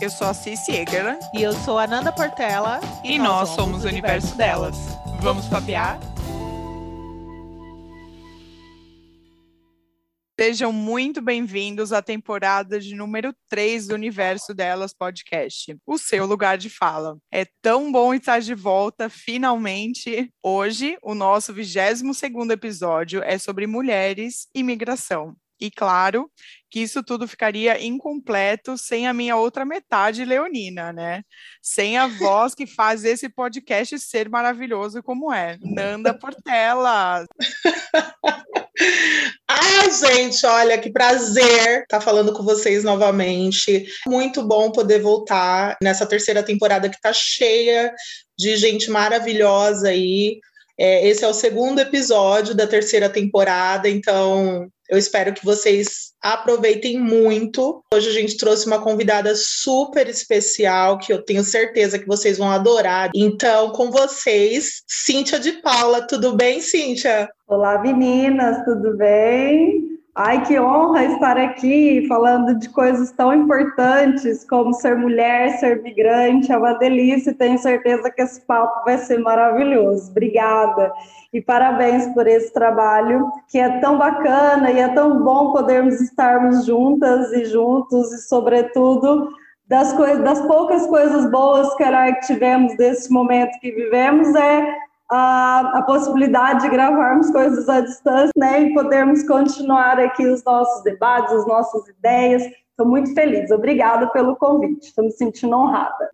Eu sou a Cici Egerland. E eu sou a Nanda Portela. E, e nós, nós, somos o universo, universo delas. delas. Vamos papear? Sejam muito bem-vindos à temporada de número 3 do Universo Delas Podcast, o seu lugar de fala. É tão bom estar de volta, finalmente. Hoje, o nosso 22 episódio é sobre mulheres e migração. E claro que isso tudo ficaria incompleto sem a minha outra metade leonina, né? Sem a voz que faz esse podcast ser maravilhoso como é. Nanda Portela. Ah, gente, olha que prazer estar falando com vocês novamente. Muito bom poder voltar nessa terceira temporada que está cheia de gente maravilhosa aí. É, esse é o segundo episódio da terceira temporada, então eu espero que vocês aproveitem muito. Hoje a gente trouxe uma convidada super especial que eu tenho certeza que vocês vão adorar. Então, com vocês, Cíntia de Paula. Tudo bem, Cíntia? Olá, meninas, tudo bem? Ai, que honra estar aqui falando de coisas tão importantes como ser mulher, ser migrante. É uma delícia e tenho certeza que esse papo vai ser maravilhoso. Obrigada. E parabéns por esse trabalho que é tão bacana e é tão bom podermos estarmos juntas e juntos e, sobretudo, das, coisas, das poucas coisas boas que tivemos desse momento que vivemos é a, a, possibilidade de gravarmos coisas à distância, né, e podermos continuar aqui os nossos debates, as nossas ideias, Estou muito feliz. Obrigada pelo convite. Estou me sentindo honrada.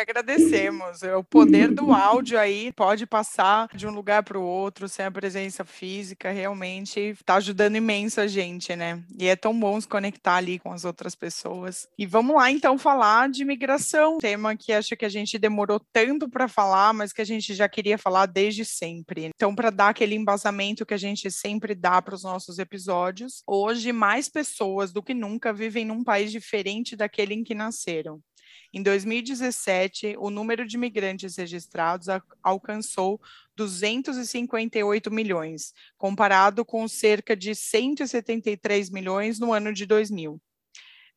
Agradecemos. O poder do áudio aí pode passar de um lugar para o outro sem a presença física. Realmente está ajudando imenso a gente, né? E é tão bom se conectar ali com as outras pessoas. E vamos lá então falar de migração, tema que acho que a gente demorou tanto para falar, mas que a gente já queria falar desde sempre. Então, para dar aquele embasamento que a gente sempre dá para os nossos episódios, hoje mais pessoas do que nunca vivem num país diferente daquele em que nasceram. Em 2017, o número de imigrantes registrados alcançou 258 milhões, comparado com cerca de 173 milhões no ano de 2000.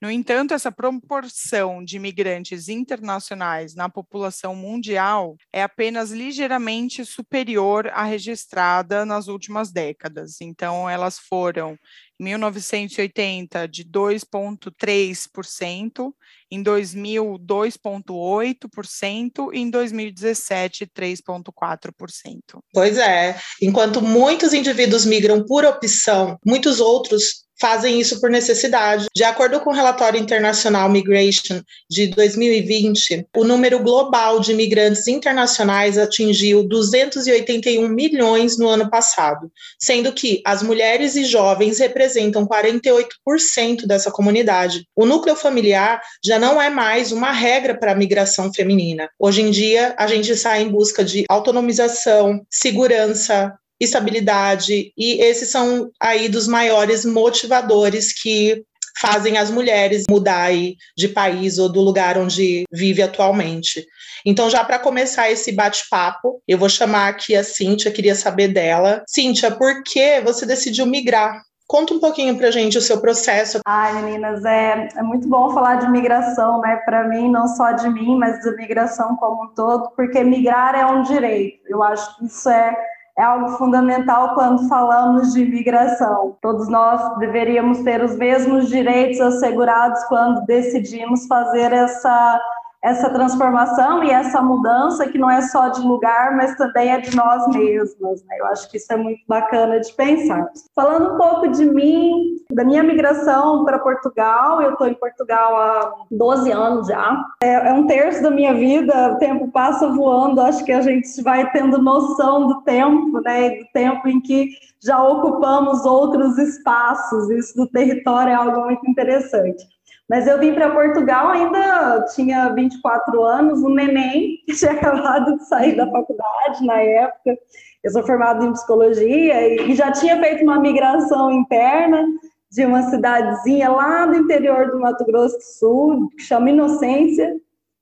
No entanto, essa proporção de imigrantes internacionais na população mundial é apenas ligeiramente superior à registrada nas últimas décadas. Então, elas foram 1980 de 2,3%, em 2000 2,8% e em 2017 3,4%. Pois é, enquanto muitos indivíduos migram por opção, muitos outros fazem isso por necessidade. De acordo com o relatório internacional Migration de 2020, o número global de imigrantes internacionais atingiu 281 milhões no ano passado, sendo que as mulheres e jovens representam 48% dessa comunidade. O núcleo familiar já não é mais uma regra para a migração feminina. Hoje em dia, a gente sai em busca de autonomização, segurança, estabilidade, e esses são aí dos maiores motivadores que fazem as mulheres mudar de país ou do lugar onde vive atualmente. Então, já para começar esse bate-papo, eu vou chamar aqui a Cíntia, queria saber dela. Cíntia, por que você decidiu migrar? Conta um pouquinho para gente o seu processo. Ai, meninas, é, é muito bom falar de migração, né? Para mim, não só de mim, mas da migração como um todo, porque migrar é um direito. Eu acho que isso é é algo fundamental quando falamos de imigração. Todos nós deveríamos ter os mesmos direitos assegurados quando decidimos fazer essa essa transformação e essa mudança que não é só de lugar, mas também é de nós mesmas. Né? Eu acho que isso é muito bacana de pensar. Falando um pouco de mim, da minha migração para Portugal, eu estou em Portugal há 12 anos já. É, é, um terço da minha vida, o tempo passa voando, acho que a gente vai tendo noção do tempo, né? Do tempo em que já ocupamos outros espaços, isso do território é algo muito interessante. Mas eu vim para Portugal ainda tinha 24 anos, um neném que tinha acabado de sair da faculdade na época. Eu sou formada em psicologia e, já tinha feito uma migração interna de uma cidadezinha lá do interior do Mato Grosso do Sul, que chama Inocência,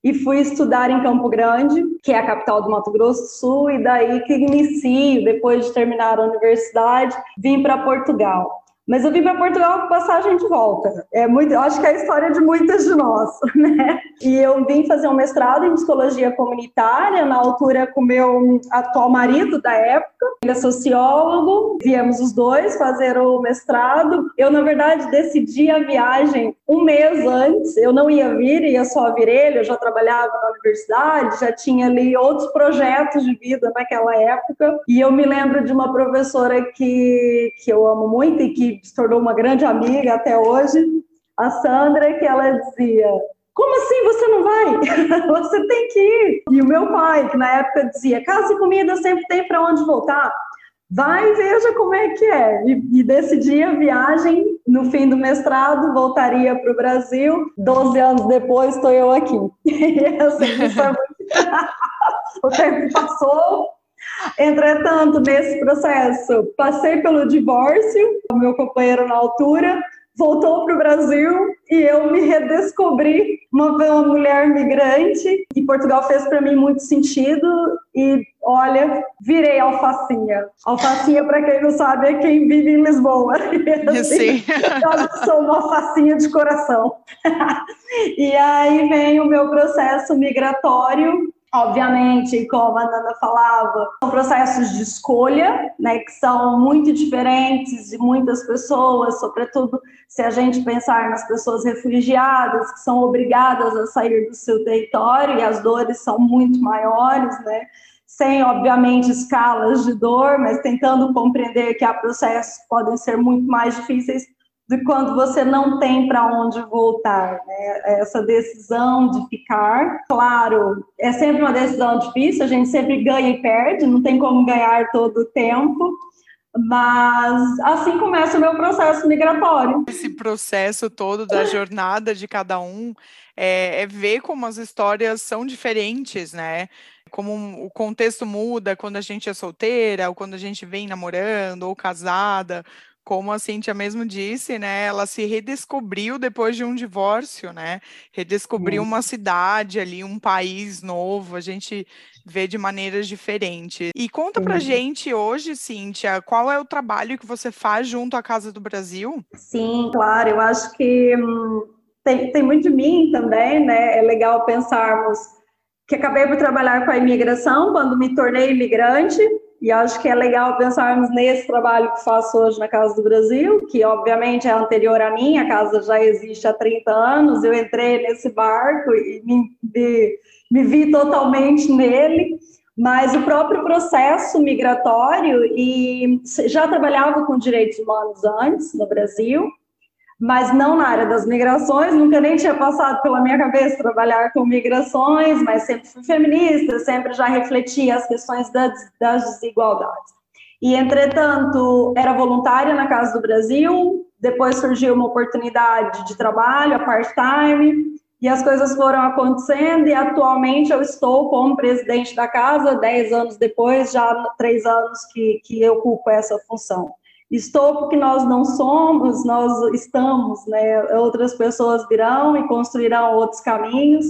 e fui estudar em Campo Grande, que é a capital do Mato Grosso do Sul, e daí que inicio, depois de terminar a universidade, vim para Portugal. Mas eu vim para Portugal com passagem de volta. É muito, acho que é a história de muitas de nós, né? E eu vim fazer um mestrado em psicologia comunitária, na altura com meu atual marido da época. Ele é sociólogo, viemos os dois fazer o mestrado. Eu, na verdade, decidi a viagem um mês antes. Eu não ia vir, ia só vir ele. Eu já trabalhava na universidade, já tinha ali outros projetos de vida naquela época. E eu me lembro de uma professora que, que eu amo muito e que se tornou uma grande amiga até hoje, a Sandra, que ela dizia: Como assim você não vai? você tem que ir. E o meu pai, que na época dizia: Casa e comida sempre tem para onde voltar. Vai e veja como é que é. E, e decidi a viagem no fim do mestrado, voltaria para o Brasil. Doze anos depois, estou eu aqui. E assim, é muito... o tempo passou, Entretanto, nesse processo, passei pelo divórcio, o meu companheiro na altura voltou para o Brasil e eu me redescobri uma, uma mulher migrante. E Portugal fez para mim muito sentido e, olha, virei alfacinha. Alfacinha, para quem não sabe, é quem vive em Lisboa. Assim, eu sou uma alfacinha de coração. e aí vem o meu processo migratório Obviamente, como a Nana falava, são processos de escolha, né, que são muito diferentes de muitas pessoas, sobretudo se a gente pensar nas pessoas refugiadas que são obrigadas a sair do seu território e as dores são muito maiores, né? Sem, obviamente, escalas de dor, mas tentando compreender que há processos que podem ser muito mais difíceis de quando você não tem para onde voltar. Né? Essa decisão de ficar, claro, é sempre uma decisão difícil, a gente sempre ganha e perde, não tem como ganhar todo o tempo. Mas assim começa o meu processo migratório. Esse processo todo da jornada de cada um é, é ver como as histórias são diferentes, né? como o contexto muda quando a gente é solteira, ou quando a gente vem namorando, ou casada, como a Cintia mesmo disse, né, ela se redescobriu depois de um divórcio, né? Redescobriu uma cidade ali, um país novo, a gente vê de maneiras diferentes. E conta pra gente hoje, Cíntia, qual é o trabalho que você faz junto à Casa do Brasil? Sim, claro, eu acho que hum, tem, tem muito de mim também, né? É legal pensarmos que acabei por trabalhar com a imigração quando me tornei imigrante, e acho que é legal pensarmos nesse trabalho que faço hoje na Casa do Brasil, que obviamente é anterior a mim, a casa já existe há 30 anos, eu entrei nesse barco e me, me, me vi totalmente nele, mas o próprio processo migratório, e já trabalhava com direitos humanos antes no Brasil, mas não na área das migrações, nunca nem tinha passado pela minha cabeça trabalhar com migrações, mas sempre fui feminista, sempre já refletia as questões das, desigualdades. E, entretanto, era voluntária na Casa do Brasil, depois surgiu uma oportunidade de trabalho, a part-time, e as coisas foram acontecendo, e atualmente eu estou como presidente da casa, dez anos depois, já três anos que, que eu ocupo essa função. Estou porque nós não somos, nós estamos, né? Outras pessoas virão e construirão outros caminhos.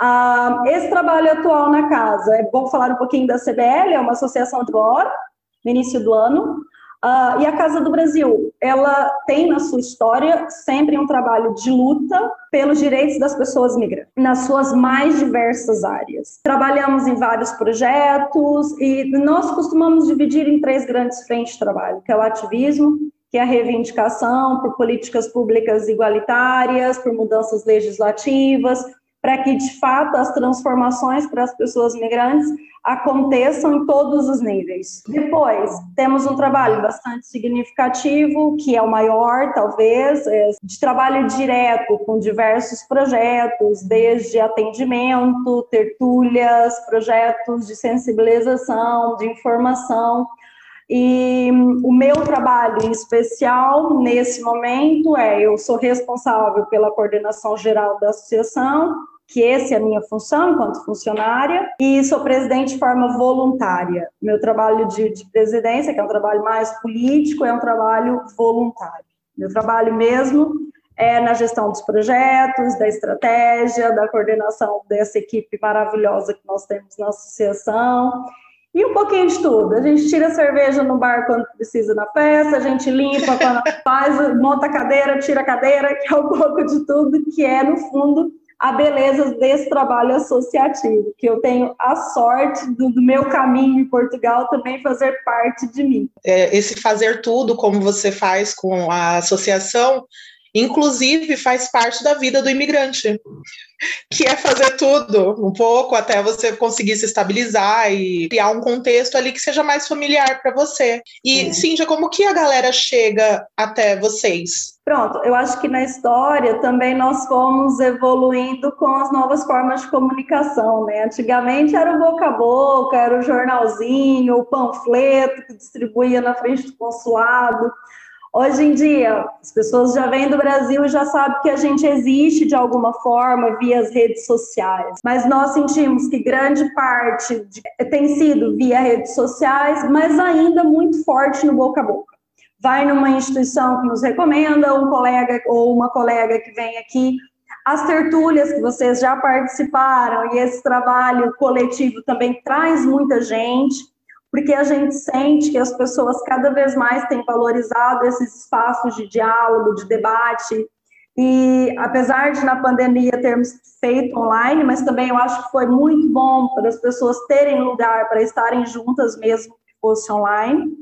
Ah, esse trabalho atual na casa, é bom falar um pouquinho da CBL, é uma associação de no início do ano, Uh, e a Casa do Brasil, ela tem na sua história sempre um trabalho de luta pelos direitos das pessoas migrantes, nas suas mais diversas áreas. Trabalhamos em vários projetos e nós costumamos dividir em três grandes frentes de trabalho, que é o ativismo, que é a reivindicação por políticas públicas igualitárias, por mudanças legislativas, para que, de fato, as transformações para as pessoas migrantes aconteçam em todos os níveis. Depois, temos um trabalho bastante significativo, que é o maior, talvez, é de trabalho direto com diversos projetos, desde atendimento, tertúlias, projetos de sensibilização, de informação. E o meu trabalho especial nesse momento é: eu sou responsável pela coordenação geral da associação, que essa é a minha função enquanto funcionária, e sou presidente de forma voluntária. Meu trabalho de, de presidência, que é um trabalho mais político, é um trabalho voluntário. Meu trabalho mesmo é na gestão dos projetos, da estratégia, da coordenação dessa equipe maravilhosa que nós temos na associação. E um pouquinho de tudo. A gente tira a cerveja no bar quando precisa na festa, a gente limpa quando faz, monta a cadeira, tira a cadeira, que é um pouco de tudo, que é, no fundo, a beleza desse trabalho associativo, que eu tenho a sorte do, do meu caminho em Portugal também fazer parte de mim. É, esse fazer tudo, como você faz com a associação, inclusive faz parte da vida do imigrante, que é fazer tudo um pouco até você conseguir se estabilizar e criar um contexto ali que seja mais familiar para você. E, é. Cíntia, como que a galera chega até vocês? Pronto, eu acho que na história também nós fomos evoluindo com as novas formas de comunicação, né? Antigamente era o boca a boca, era o jornalzinho, o panfleto que distribuía na frente do consulado. Hoje em dia, as pessoas já vêm do Brasil e já sabem que a gente existe de alguma forma via as redes sociais. Mas nós sentimos que grande parte de, tem sido via redes sociais, mas ainda muito forte no boca a boca. Vai numa instituição que nos recomenda, um colega ou uma colega que vem aqui, as tertúlias que vocês já participaram e esse trabalho coletivo também traz muita gente porque a gente sente que as pessoas cada vez mais têm valorizado esses espaços de diálogo, de debate. E apesar de na pandemia termos feito online, mas também eu acho que foi muito bom para as pessoas terem lugar para estarem juntas mesmo que fosse online.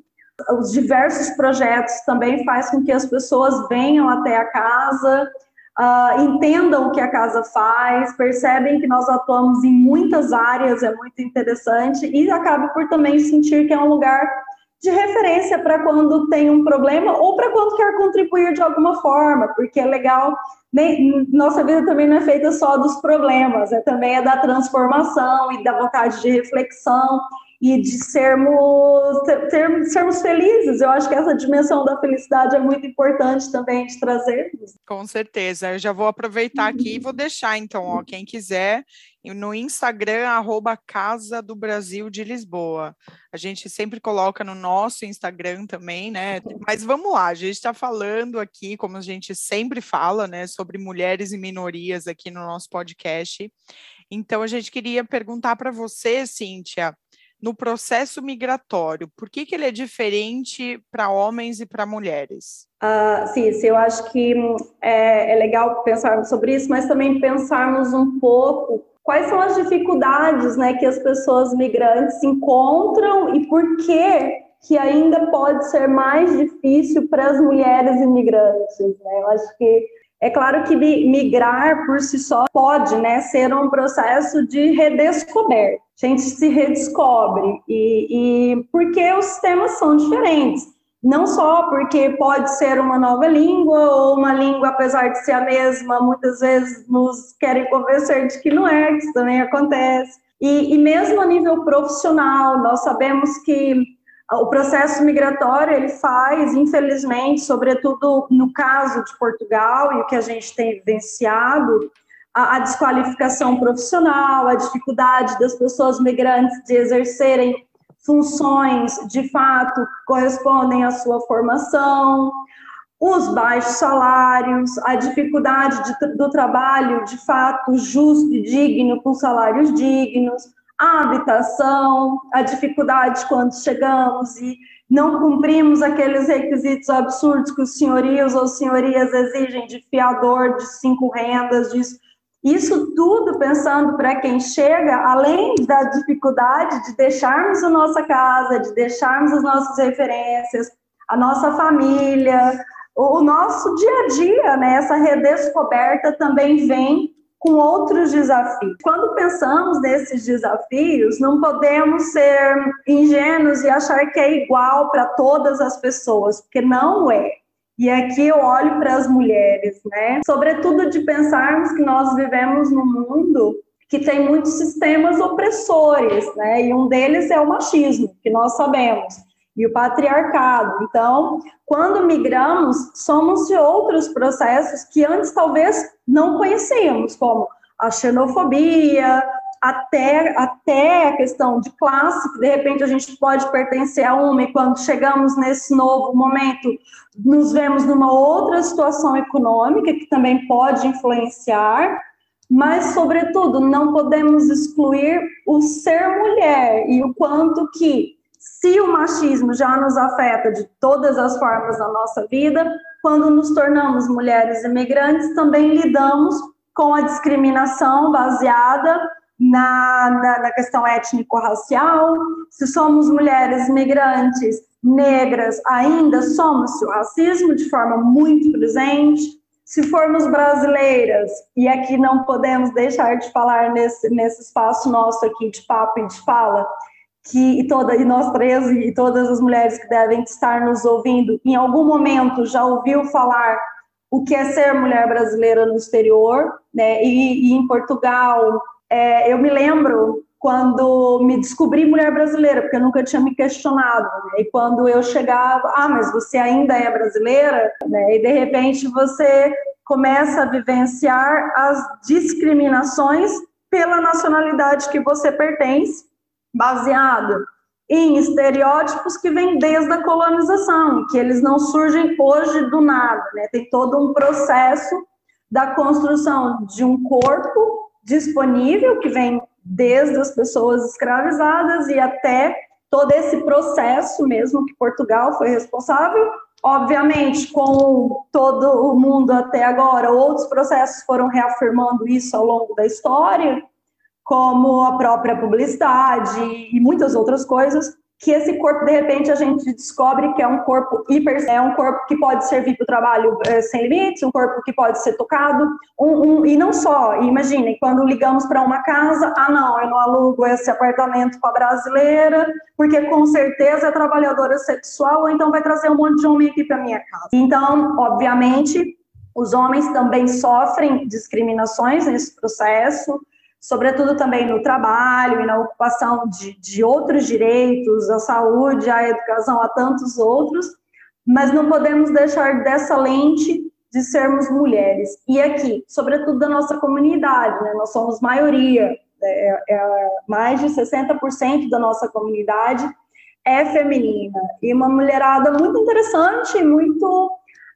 Os diversos projetos também faz com que as pessoas venham até a casa, uh, entendam o que a casa faz, percebem que nós atuamos em muitas áreas, é muito interessante, e acabam por também sentir que é um lugar de referência para quando tem um problema ou para quando quer contribuir de alguma forma, porque é legal. Nem, nossa vida também não é feita só dos problemas, é também é da transformação e da vontade de reflexão e de sermos, ter, sermos felizes. Eu acho que essa dimensão da felicidade é muito importante também de trazer. Com certeza. Eu já vou aproveitar aqui e vou deixar, então, ó, quem quiser, no Instagram, arroba Casa do Brasil de Lisboa. A gente sempre coloca no nosso Instagram também, né? Mas vamos lá, a gente está falando aqui, como a gente sempre fala, né, sobre mulheres e minorias aqui no nosso podcast. Então, a gente queria perguntar para você, Cíntia, no processo migratório? Por que, que ele é diferente para homens e para mulheres? Uh, sim, sim, eu acho que é, é legal pensarmos sobre isso, mas também pensarmos um pouco quais são as dificuldades né, que as pessoas migrantes encontram e por que que ainda pode ser mais difícil para as mulheres imigrantes. Né? Eu acho que é claro que migrar por si só pode né, ser um processo de redescoberta. A gente se redescobre, e, e porque os temas são diferentes. Não só porque pode ser uma nova língua, ou uma língua, apesar de ser a mesma, muitas vezes nos querem convencer de que não é, que isso também acontece. E, e mesmo a nível profissional, nós sabemos que o processo migratório ele faz, infelizmente, sobretudo no caso de Portugal e o que a gente tem vivenciado, a, a desqualificação profissional, a dificuldade das pessoas migrantes de exercerem funções de fato que correspondem à sua formação, os baixos salários, a dificuldade de, do trabalho de fato justo e digno, com salários dignos, a habitação, a dificuldade quando chegamos e não cumprimos aqueles requisitos absurdos que os senhorios ou senhorias exigem de fiador, de cinco rendas, disso. Isso tudo pensando para quem chega, além da dificuldade de deixarmos a nossa casa, de deixarmos as nossas referências, a nossa família, o nosso dia a dia, né? Essa redescoberta também vem com outros desafios. Quando pensamos nesses desafios, não podemos ser ingênuos e achar que é igual para todas as pessoas, porque não é. E aqui eu olho para as mulheres, né? Sobretudo de pensarmos que nós vivemos num mundo que tem muitos sistemas opressores, né? E um deles é o machismo, que nós sabemos e o patriarcado. Então, quando migramos, somos de outros processos que antes talvez não conhecíamos, como a xenofobia, até, até a questão de classe, que de repente a gente pode pertencer a uma, e quando chegamos nesse novo momento, nos vemos numa outra situação econômica que também pode influenciar, mas, sobretudo, não podemos excluir o ser mulher e o quanto que, se o machismo já nos afeta de todas as formas na nossa vida, quando nos tornamos mulheres imigrantes, também lidamos com a discriminação baseada na, na, na questão étnico-racial. Se somos mulheres migrantes, negras, ainda somos o racismo de forma muito presente se formos brasileiras, e aqui não podemos deixar de falar nesse, nesse espaço nosso aqui de papo e de fala, que e, toda, e nós três e todas as mulheres que devem estar nos ouvindo, em algum momento já ouviu falar o que é ser mulher brasileira no exterior, né? E, e em Portugal, é, eu me lembro quando me descobri mulher brasileira, porque eu nunca tinha me questionado. Né? E quando eu chegava, ah, mas você ainda é brasileira? Né? E de repente você começa a vivenciar as discriminações pela nacionalidade que você pertence, baseado em estereótipos que vêm desde a colonização, que eles não surgem hoje do nada, né? Tem todo um processo da construção de um corpo disponível que vem desde as pessoas escravizadas e até todo esse processo mesmo que Portugal foi responsável. Obviamente, com todo o mundo até agora, outros processos foram reafirmando isso ao longo da história, como a própria publicidade e muitas outras coisas, que esse corpo, de repente, a gente descobre que é um corpo hiper, é um corpo que pode servir para o trabalho é, sem limites, um corpo que pode ser tocado, um, um, e não só, imaginem, quando ligamos para uma casa, ah não, eu não alugo esse apartamento para brasileira, porque com certeza é trabalhadora sexual, ou então vai trazer um monte de homem aqui para minha casa. Então, obviamente, os homens também sofrem discriminações nesse processo, sobretudo também no trabalho e na ocupação de, de outros direitos, a saúde, a educação, a tantos outros, mas não podemos deixar dessa lente de sermos mulheres. E aqui, sobretudo da nossa comunidade, né? nós somos maioria, é, é, mais de 60% da nossa comunidade é feminina. E uma mulherada muito interessante, muito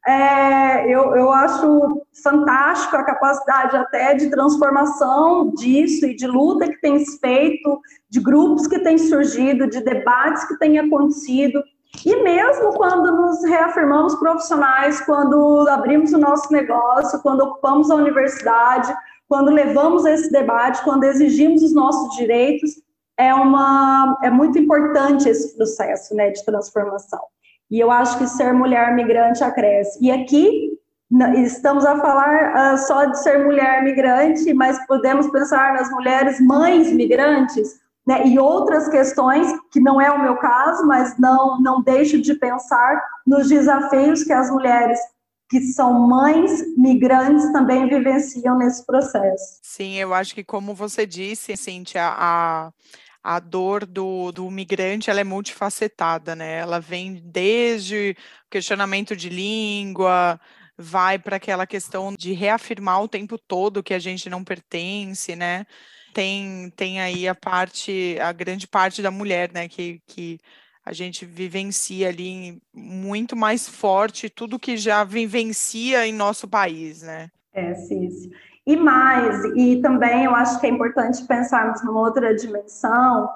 é, eu, eu acho fantástico a capacidade até de transformação disso e de luta que tem se feito, de grupos que têm surgido, de debates que têm acontecido. E mesmo quando nos reafirmamos profissionais, quando abrimos o nosso negócio, quando ocupamos a universidade, quando levamos esse debate, quando exigimos os nossos direitos, é, uma, é muito importante esse processo né, de transformação. E eu acho que ser mulher migrante acresce. E aqui estamos a falar uh, só de ser mulher migrante, mas podemos pensar nas mulheres mães migrantes, né, e outras questões, que não é o meu caso, mas não, não deixo de pensar nos desafios que as mulheres que são mães migrantes também vivenciam nesse processo. Sim, eu acho que como você disse, Cíntia, a, a dor do, do migrante ela é multifacetada, né? Ela vem desde questionamento de língua, vai para aquela questão de reafirmar o tempo todo que a gente não pertence, né? Tem, tem aí a parte, a grande parte da mulher, né? Que, que a gente vivencia ali muito mais forte tudo que já vivencia em nosso país, né? É, sim. E mais, e também eu acho que é importante pensarmos numa outra dimensão,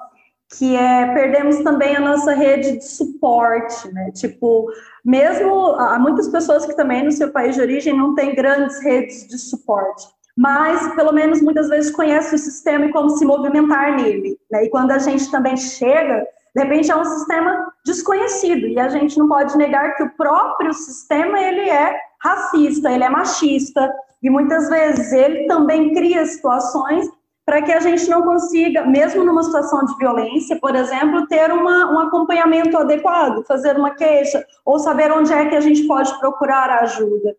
que é perdemos também a nossa rede de suporte, né? Tipo, mesmo há muitas pessoas que também no seu país de origem não têm grandes redes de suporte, mas pelo menos muitas vezes conhece o sistema e como se movimentar nele, né? E quando a gente também chega, de repente é um sistema desconhecido e a gente não pode negar que o próprio sistema ele é racista, ele é machista, e muitas vezes ele também cria situações para que a gente não consiga, mesmo numa situação de violência, por exemplo, ter uma, um acompanhamento adequado, fazer uma queixa, ou saber onde é que a gente pode procurar ajuda.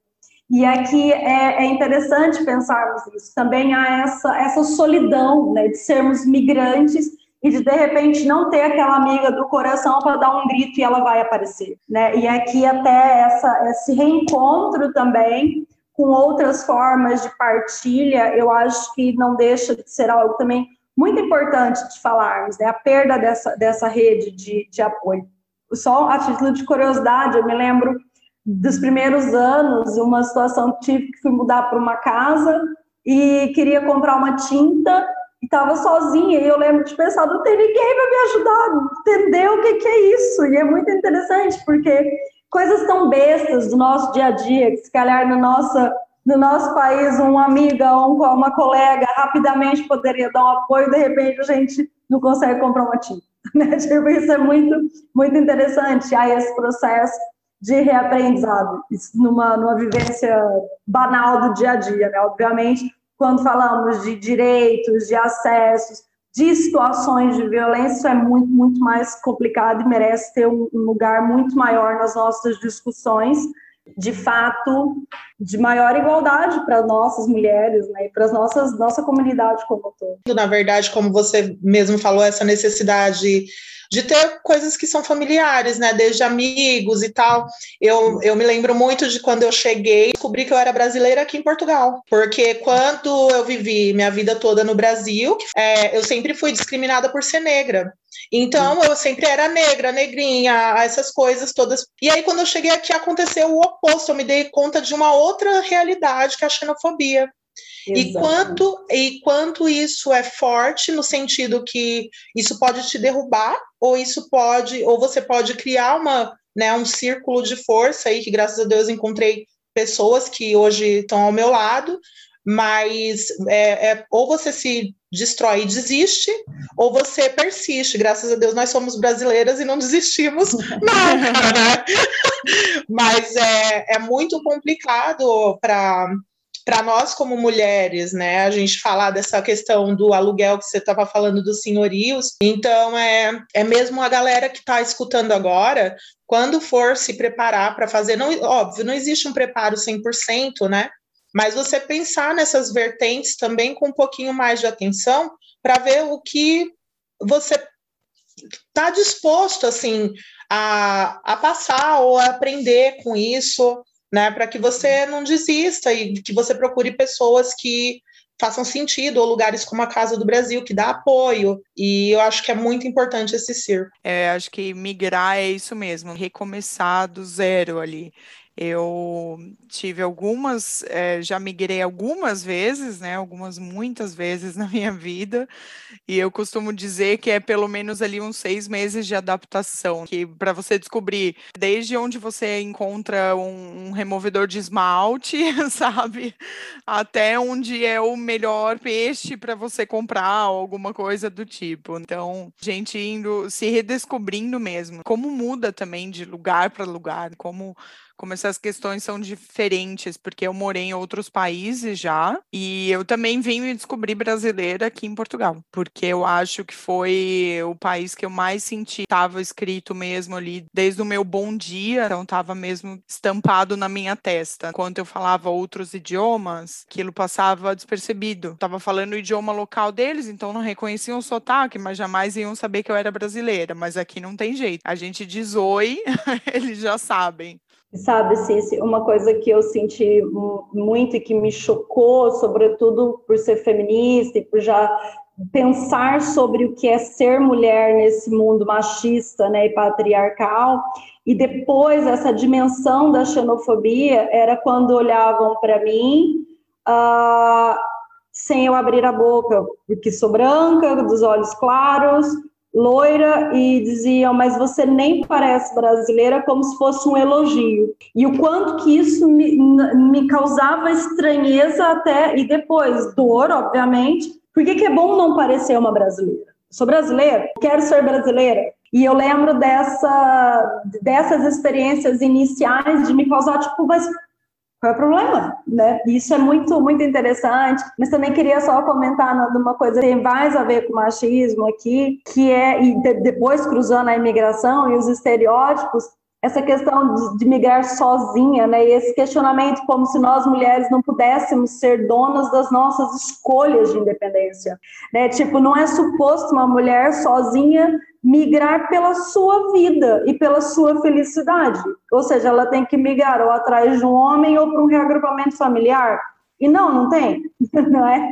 E aqui é, é interessante pensarmos isso. Também há essa, essa solidão né, de sermos migrantes e de, de repente, não ter aquela amiga do coração para dar um grito e ela vai aparecer. Né? E aqui até essa, esse reencontro também com outras formas de partilha, eu acho que não deixa de ser algo também muito importante de falarmos, né? A perda dessa, dessa rede de, de apoio. Só a título de curiosidade, eu me lembro dos primeiros anos, uma situação que tive que fui mudar para uma casa e queria comprar uma tinta e estava sozinha. E eu lembro de pensar, não tem ninguém para me ajudar, entender o que, que é isso. E é muito interessante, porque coisas tão bestas do nosso dia a dia, que se calhar no nosso, no nosso país, um amiga ou uma colega rapidamente poderia dar um apoio, de repente a gente não consegue comprar uma tinta. Né? Tipo, isso é muito, muito interessante, aí esse processo de reaprendizado, isso numa, numa vivência banal do dia a dia, né? Obviamente, quando falamos de direitos, de acessos, de situações de violência, é muito, muito mais complicado e merece ter um, um lugar muito maior nas nossas discussões, de fato, de maior igualdade para nossas mulheres, né, para as nossas nossa comunidade como um todo. Na verdade, como você mesmo falou, essa necessidade de ter coisas que são familiares, né? Desde amigos e tal. Eu, eu me lembro muito de quando eu cheguei, descobri que eu era brasileira aqui em Portugal. Porque quando eu vivi minha vida toda no Brasil, é, eu sempre fui discriminada por ser negra. Então, eu sempre era negra, negrinha, essas coisas todas. E aí, quando eu cheguei aqui, aconteceu o oposto. Eu me dei conta de uma outra realidade, que é a xenofobia. E quanto, e quanto isso é forte no sentido que isso pode te derrubar, ou isso pode, ou você pode criar uma, né, um círculo de força aí, que graças a Deus encontrei pessoas que hoje estão ao meu lado, mas é, é, ou você se destrói e desiste, ou você persiste. Graças a Deus nós somos brasileiras e não desistimos nunca, né? Mas é, é muito complicado para para nós como mulheres, né, a gente falar dessa questão do aluguel que você estava falando dos senhorios, então é, é mesmo a galera que está escutando agora, quando for se preparar para fazer, não, óbvio, não existe um preparo 100%, né, mas você pensar nessas vertentes também com um pouquinho mais de atenção para ver o que você está disposto, assim, a, a passar ou a aprender com isso, né? Para que você não desista e que você procure pessoas que façam sentido, ou lugares como a Casa do Brasil, que dá apoio. E eu acho que é muito importante esse circo. É, acho que migrar é isso mesmo, recomeçar do zero ali. Eu tive algumas, é, já migrei algumas vezes, né? Algumas, muitas vezes na minha vida, e eu costumo dizer que é pelo menos ali uns seis meses de adaptação, que para você descobrir desde onde você encontra um, um removedor de esmalte, sabe? Até onde é o melhor peixe para você comprar, ou alguma coisa do tipo. Então, gente indo, se redescobrindo mesmo. Como muda também de lugar para lugar, como como essas questões são diferentes, porque eu morei em outros países já, e eu também vim me descobrir brasileira aqui em Portugal, porque eu acho que foi o país que eu mais senti, estava escrito mesmo ali desde o meu bom dia, então estava mesmo estampado na minha testa. Enquanto eu falava outros idiomas, aquilo passava despercebido. Estava falando o idioma local deles, então não reconheciam o sotaque, mas jamais iam saber que eu era brasileira. Mas aqui não tem jeito. A gente diz oi, eles já sabem. Sabe, Cici, uma coisa que eu senti muito e que me chocou, sobretudo por ser feminista e por já pensar sobre o que é ser mulher nesse mundo machista né, e patriarcal, e depois essa dimensão da xenofobia era quando olhavam para mim uh, sem eu abrir a boca, porque sou branca, dos olhos claros, loira e diziam, mas você nem parece brasileira, como se fosse um elogio. E o quanto que isso me, me causava estranheza até, e depois dor, obviamente, porque que é bom não parecer uma brasileira. Sou brasileira, quero ser brasileira. E eu lembro dessa, dessas experiências iniciais de me causar, tipo, mas qual é o problema? Né? Isso é muito, muito interessante, mas também queria só comentar numa coisa que tem mais a ver com machismo aqui, que é, e de, depois cruzando a imigração e os estereótipos, essa questão de, de, migrar sozinha, né? E esse questionamento como se nós mulheres não pudéssemos ser donas das nossas escolhas de independência, né? Tipo, não é suposto uma mulher sozinha migrar pela sua vida e pela sua felicidade. Ou seja, ela tem que migrar ou atrás de um homem ou para um reagrupamento familiar. E não, não tem, não é?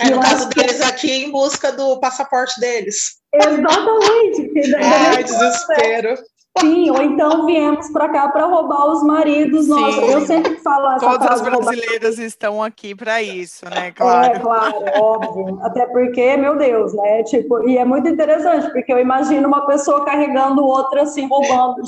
É no caso deles aqui, em busca do passaporte deles. Exatamente. Ai, desespero. Sim, ou então viemos para cá para roubar os maridos. Nossa, eu sempre falo essa Todas as brasileiras roubar. estão aqui para isso, né? Claro. É, claro, óbvio. Até porque, meu Deus, né? Tipo, e é muito interessante, porque eu imagino uma pessoa carregando outra assim, roubando.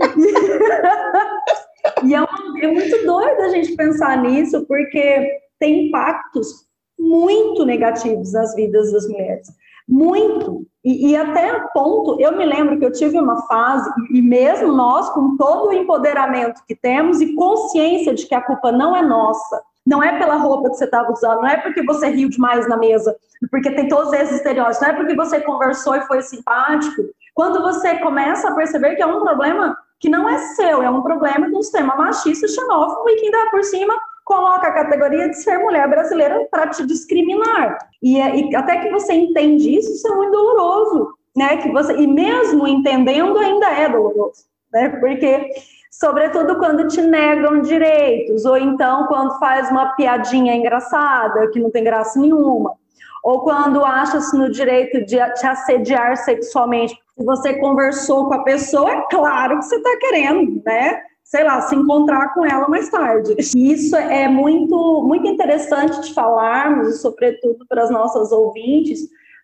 e é, uma, é muito doido a gente pensar nisso, porque tem impactos muito negativos nas vidas das mulheres. Muito. E, e, até a ponto, eu me lembro que eu tive uma fase, e mesmo nós, com todo o empoderamento que temos e consciência de que a culpa não é nossa, não é pela roupa que você estava usando, não é porque você riu demais na mesa, porque tem todos esses estereótipos, não é porque você conversou e foi simpático. Quando você começa a perceber que é um problema que não é seu, é um problema de um sistema machista, xenófobo e que ainda por cima coloca a categoria de ser mulher brasileira para te discriminar. E, é, e, até que você entende isso, isso é muito doloroso, né? Que você e mesmo entendendo ainda é doloroso, né? Porque sobretudo quando te negam direitos ou então quando faz uma piadinha engraçada que não tem graça nenhuma, ou quando acha-se no direito de te assediar sexualmente. Se você conversou com a pessoa, é claro que você está querendo, né? Sei lá, se encontrar com ela mais tarde. Isso é muito, muito interessante de falarmos, sobretudo para as nossas ouvintes,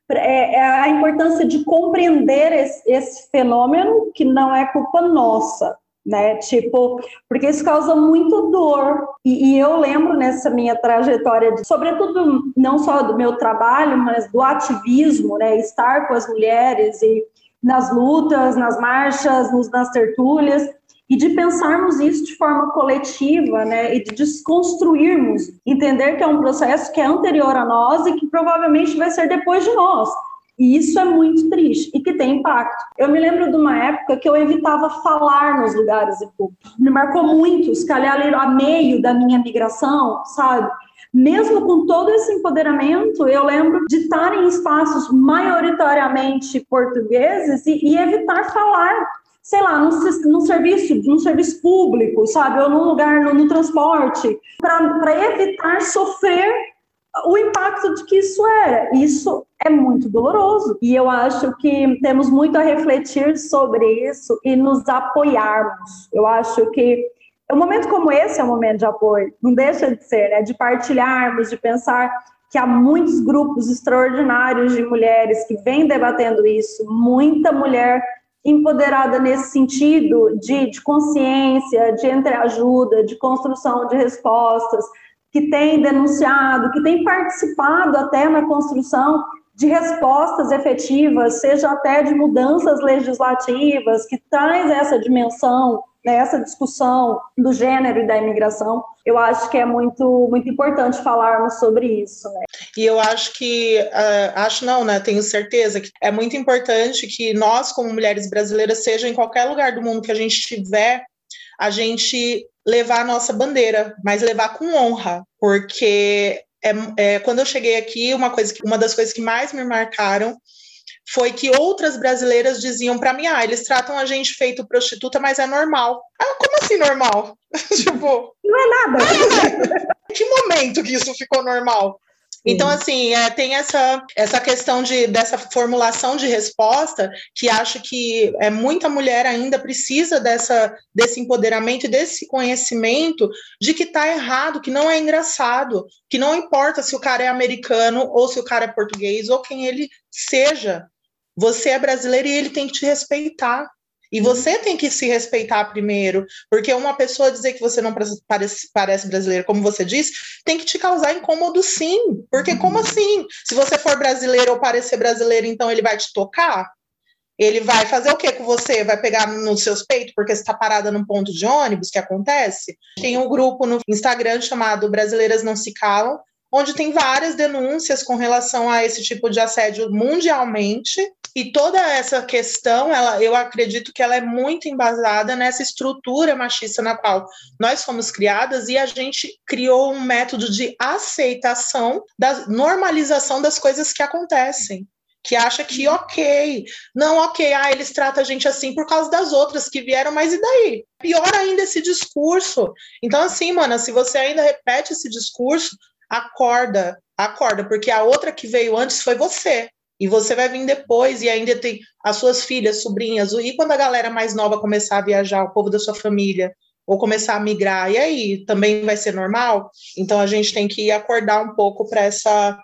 é, é a importância de compreender esse, esse fenômeno que não é culpa nossa, né? Tipo, porque isso causa muito dor. E, e, eu lembro nessa minha trajetória, de, sobretudo não só do meu trabalho, mas do ativismo, né? Estar com as mulheres e nas lutas, nas marchas, nos, nas tertúlias, e de pensarmos isso de forma coletiva, né, e de desconstruirmos, entender que é um processo que é anterior a nós e que provavelmente vai ser depois de nós. E isso é muito triste e que tem impacto. Eu me lembro de uma época que eu evitava falar nos lugares públicos. Me marcou muito, calhar ali a meio da minha migração, sabe? Mesmo com todo esse empoderamento, eu lembro de estar em espaços maioritariamente portugueses e, e evitar falar sei lá, num, num serviço, num serviço público, sabe, ou num lugar, no, no transporte, para evitar sofrer o impacto de que isso era. Isso é muito doloroso. E eu acho que temos muito a refletir sobre isso e nos apoiarmos. Eu acho que um momento como esse é um momento de apoio, não deixa de ser, né? De partilharmos, de pensar que há muitos grupos extraordinários de mulheres que vêm debatendo isso, muita mulher empoderada nesse sentido de, de consciência, de entreajuda, de construção de respostas, que tem denunciado, que tem participado até na construção de respostas efetivas, seja até de mudanças legislativas, que traz essa dimensão nessa discussão do gênero e da imigração, eu acho que é muito, muito importante falarmos sobre isso. Né? E eu acho que, uh, acho não, né? Tenho certeza que é muito importante que nós, como mulheres brasileiras, seja em qualquer lugar do mundo que a gente estiver, a gente levar a nossa bandeira, mas levar com honra, porque é, é, quando eu cheguei aqui, uma coisa que, uma das coisas que mais me marcaram foi que outras brasileiras diziam para mim: ah, eles tratam a gente feito prostituta, mas é normal. Ah, como assim normal? tipo. Não é nada. É, que momento que isso ficou normal? Então, assim, é, tem essa, essa questão de, dessa formulação de resposta que acho que é, muita mulher ainda precisa dessa, desse empoderamento e desse conhecimento de que está errado, que não é engraçado, que não importa se o cara é americano ou se o cara é português ou quem ele seja. Você é brasileiro e ele tem que te respeitar. E uhum. você tem que se respeitar primeiro, porque uma pessoa dizer que você não parece, parece brasileiro, como você disse, tem que te causar incômodo sim. Porque como uhum. assim? Se você for brasileiro ou parecer brasileiro, então ele vai te tocar? Ele vai fazer o que com você? Vai pegar nos seus peitos porque você está parada num ponto de ônibus, que acontece? Tem um grupo no Instagram chamado Brasileiras Não Se Calam, onde tem várias denúncias com relação a esse tipo de assédio mundialmente. E toda essa questão, ela, eu acredito que ela é muito embasada nessa estrutura machista na qual nós fomos criadas e a gente criou um método de aceitação, da normalização das coisas que acontecem que acha que ok, não ok, ah, eles tratam a gente assim por causa das outras que vieram, mas e daí? Pior ainda esse discurso. Então, assim, mano, se você ainda repete esse discurso, acorda, acorda, porque a outra que veio antes foi você. E você vai vir depois e ainda tem as suas filhas, sobrinhas. E quando a galera mais nova começar a viajar, o povo da sua família, ou começar a migrar, e aí também vai ser normal? Então a gente tem que acordar um pouco para essa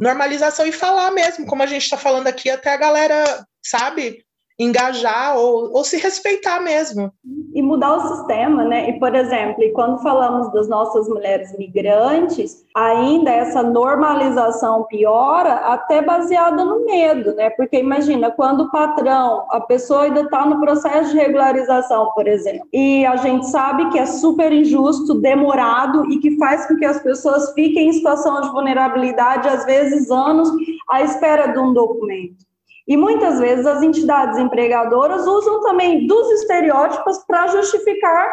normalização e falar mesmo, como a gente está falando aqui, até a galera, sabe, engajar ou, ou se respeitar mesmo. E mudar o sistema, né? E, por exemplo, quando falamos das nossas mulheres migrantes, ainda essa normalização piora, até baseada no medo, né? Porque imagina, quando o patrão, a pessoa ainda está no processo de regularização, por exemplo, e a gente sabe que é super injusto, demorado e que faz com que as pessoas fiquem em situação de vulnerabilidade, às vezes anos, à espera de um documento. E muitas vezes as entidades empregadoras usam também dos estereótipos para justificar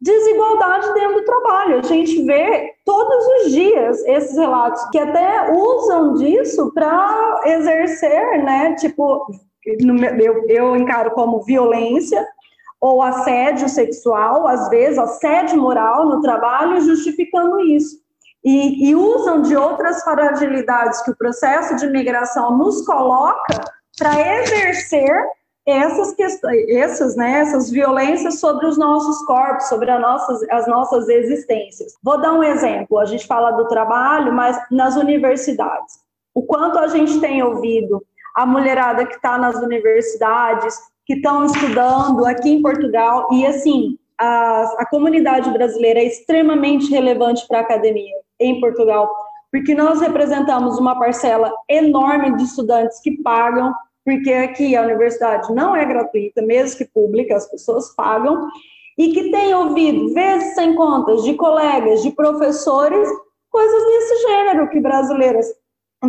desigualdade dentro do trabalho. A gente vê todos os dias esses relatos que até usam disso para exercer, né? Tipo, eu, eu encaro como violência ou assédio sexual, às vezes assédio moral no trabalho, justificando isso. E, e usam de outras fragilidades que o processo de migração nos coloca para exercer essas questões, essas, né, essas violências sobre os nossos corpos, sobre as nossas, as nossas existências. Vou dar um exemplo. A gente fala do trabalho, mas nas universidades. O quanto a gente tem ouvido a mulherada que está nas universidades, que estão estudando aqui em Portugal, e assim, a, a comunidade brasileira é extremamente relevante para a academia em Portugal, porque nós representamos uma parcela enorme de estudantes que pagam porque aqui a universidade não é gratuita, mesmo que pública, as pessoas pagam, e que tem ouvido, vezes sem contas, de colegas, de professores, coisas desse gênero, que brasileiras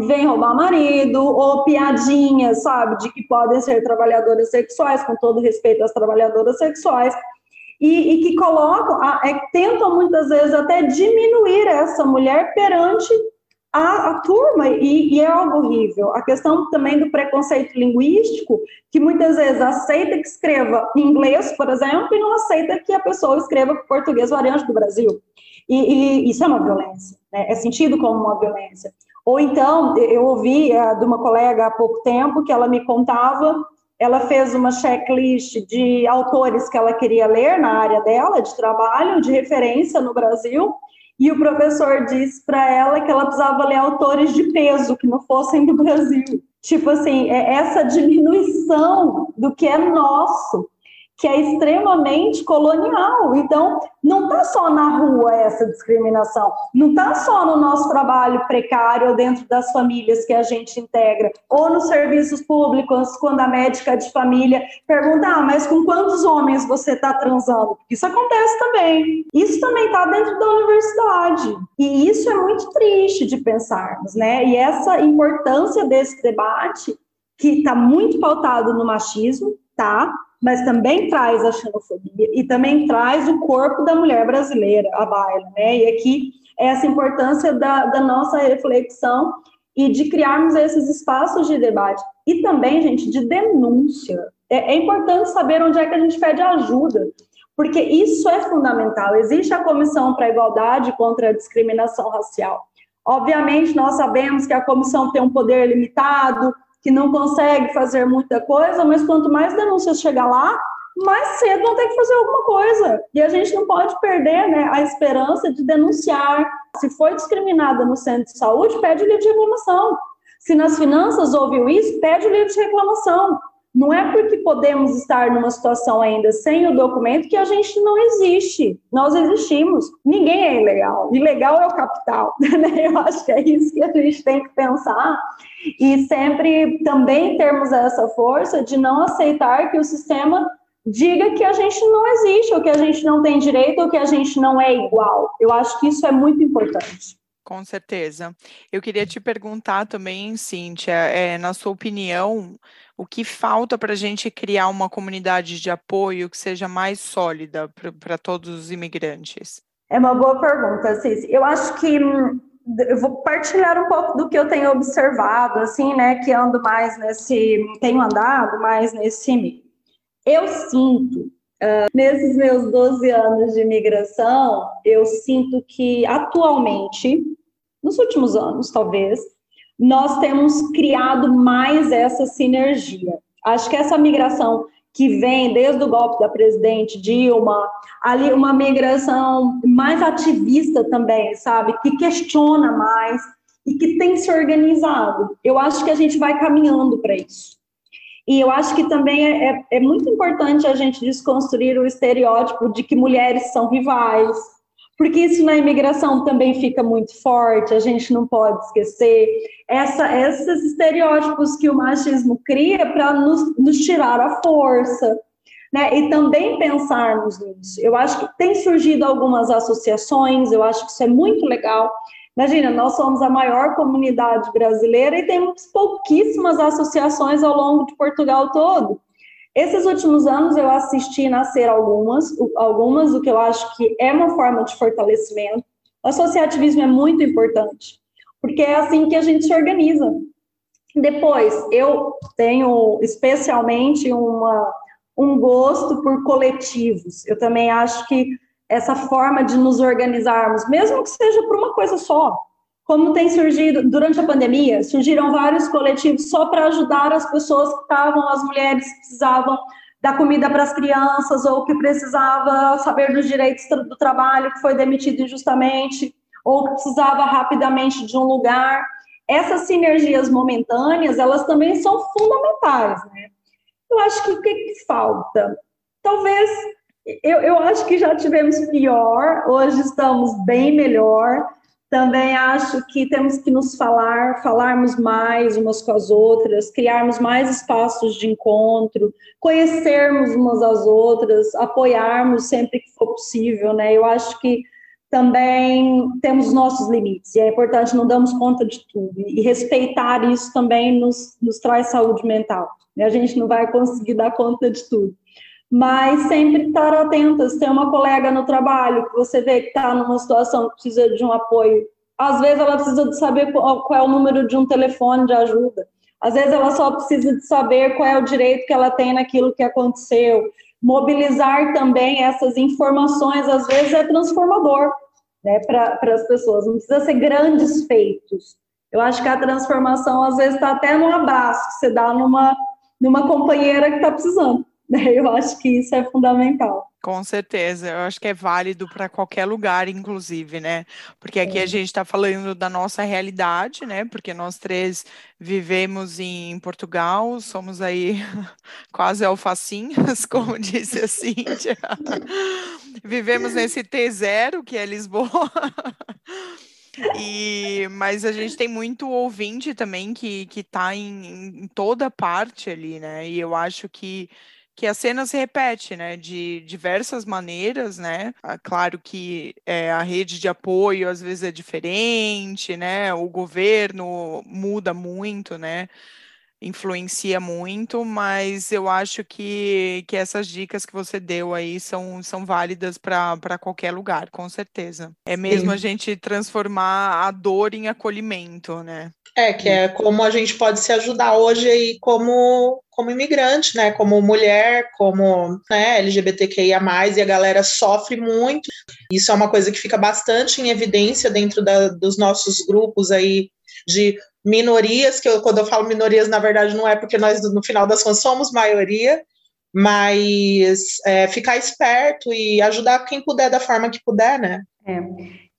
vêm roubar marido, ou piadinhas, sabe, de que podem ser trabalhadoras sexuais, com todo respeito às trabalhadoras sexuais, e, e que colocam, é, tentam muitas vezes até diminuir essa mulher perante a, a turma, e, e, é algo horrível, a questão também do preconceito linguístico, que muitas vezes aceita que escreva em inglês, por exemplo, e não aceita que a pessoa escreva português variante do Brasil. E, e isso é uma violência, né? é sentido como uma violência. Ou então, eu ouvi uh, de uma colega há pouco tempo que ela me contava, ela fez uma checklist de autores que ela queria ler na área dela, de trabalho, de referência no Brasil, e o professor disse para ela que ela precisava ler autores de peso que não fossem do Brasil. Tipo assim, é essa diminuição do que é nosso que é extremamente colonial. Então, não está só na rua essa discriminação, não está só no nosso trabalho precário dentro das famílias que a gente integra, ou nos serviços públicos, quando a médica de família pergunta: ah, mas com quantos homens você está transando? Isso acontece também. Isso também está dentro da universidade. E isso é muito triste de pensarmos, né? E essa importância desse debate, que está muito pautado no machismo, tá? Mas também traz a xenofobia e também traz o corpo da mulher brasileira à baila, né? E aqui essa importância da, da nossa reflexão e de criarmos esses espaços de debate e também, gente, de denúncia. É, é importante saber onde é que a gente pede ajuda, porque isso é fundamental. Existe a Comissão para a Igualdade contra a Discriminação Racial. Obviamente, nós sabemos que a comissão tem um poder limitado, que não consegue fazer muita coisa, mas quanto mais denúncias chegar lá, mais cedo vão ter que fazer alguma coisa. E a gente não pode perder né, a esperança de denunciar. Se foi discriminada no centro de saúde, pede o livro de reclamação. Se nas finanças ouviu isso, pede o livro de reclamação. Não é porque podemos estar numa situação ainda sem o documento que a gente não existe. Nós existimos. Ninguém é ilegal. Ilegal é o capital. Né? Eu acho que é isso que a gente tem que pensar. E sempre também termos essa força de não aceitar que o sistema diga que a gente não existe, ou que a gente não tem direito, ou que a gente não é igual. Eu acho que isso é muito importante. Com certeza. Eu queria te perguntar também, Cíntia, é, na sua opinião, o que falta para a gente criar uma comunidade de apoio que seja mais sólida para todos os imigrantes? É uma boa pergunta, Cis. Eu acho que hum, eu vou partilhar um pouco do que eu tenho observado, assim, né, que ando mais nesse, tenho andado mais nesse Eu sinto, uh, nesses meus 12 anos de imigração, eu sinto que atualmente nos últimos anos, talvez, nós temos criado mais essa sinergia. Acho que essa migração que vem desde o golpe da presidente Dilma, ali uma migração mais ativista também, sabe? Que questiona mais e que tem se organizado. Eu acho que a gente vai caminhando para isso. E eu acho que também é, é, é muito importante a gente desconstruir o estereótipo de que mulheres são rivais, porque isso na imigração também fica muito forte, a gente não pode esquecer essa, esses estereótipos que o machismo cria para nos, nos, tirar a força, né? E também pensarmos nisso. Eu acho que tem surgido algumas associações, eu acho que isso é muito legal. Imagina, nós somos a maior comunidade brasileira e temos pouquíssimas associações ao longo de Portugal todo. Esses últimos anos eu assisti nascer algumas, algumas, o que eu acho que é uma forma de fortalecimento. O associativismo é muito importante, porque é assim que a gente se organiza. Depois, eu tenho especialmente uma, um gosto por coletivos. Eu também acho que essa forma de nos organizarmos, mesmo que seja por uma coisa só, como tem surgido durante a pandemia, surgiram vários coletivos só para ajudar as pessoas que estavam, as mulheres que precisavam da comida para as crianças ou que precisava saber dos direitos do trabalho que foi demitido injustamente ou que precisava rapidamente de um lugar. Essas sinergias momentâneas, elas também são fundamentais, né? Eu acho que o que, que falta? Talvez, eu, eu acho que já tivemos pior, hoje estamos bem melhor, também acho que temos que nos falar, falarmos mais umas com as outras, criarmos mais espaços de encontro, conhecermos umas às outras, apoiarmos sempre que for possível, né? Eu acho que também temos nossos limites e é importante não damos conta de tudo e respeitar isso também nos, nos traz saúde mental. Né? A gente não vai conseguir dar conta de tudo mas sempre estar atentas. Tem uma colega no trabalho que você vê que está numa situação que precisa de um apoio. Às vezes ela precisa de saber qual, qual é o número de um telefone de ajuda. Às vezes ela só precisa de saber qual é o direito que ela tem naquilo que aconteceu. Mobilizar também essas informações, às vezes, é transformador né, para as pessoas. Não precisa ser grandes feitos. Eu acho que a transformação, às vezes, está até no abraço que você dá numa, numa companheira que está precisando. Eu acho que isso é fundamental. Com certeza, eu acho que é válido para qualquer lugar, inclusive, né? Porque aqui é. a gente está falando da nossa realidade, né? Porque nós três vivemos em Portugal, somos aí quase alfacinhas, como disse a Cíntia. Vivemos nesse T0, que é Lisboa. E, mas a gente tem muito ouvinte também que, que tá em, em toda parte ali, né? E eu acho que que a cena se repete, né, de diversas maneiras, né? Ah, claro que é, a rede de apoio às vezes é diferente, né? O governo muda muito, né? Influencia muito, mas eu acho que, que essas dicas que você deu aí são, são válidas para qualquer lugar, com certeza. É mesmo Sim. a gente transformar a dor em acolhimento, né? É, que é como a gente pode se ajudar hoje aí como, como imigrante, né? Como mulher, como né, LGBTQIA, e a galera sofre muito. Isso é uma coisa que fica bastante em evidência dentro da, dos nossos grupos aí de minorias, que eu, quando eu falo minorias, na verdade, não é porque nós, no final das contas, somos maioria, mas é, ficar esperto e ajudar quem puder da forma que puder, né? É.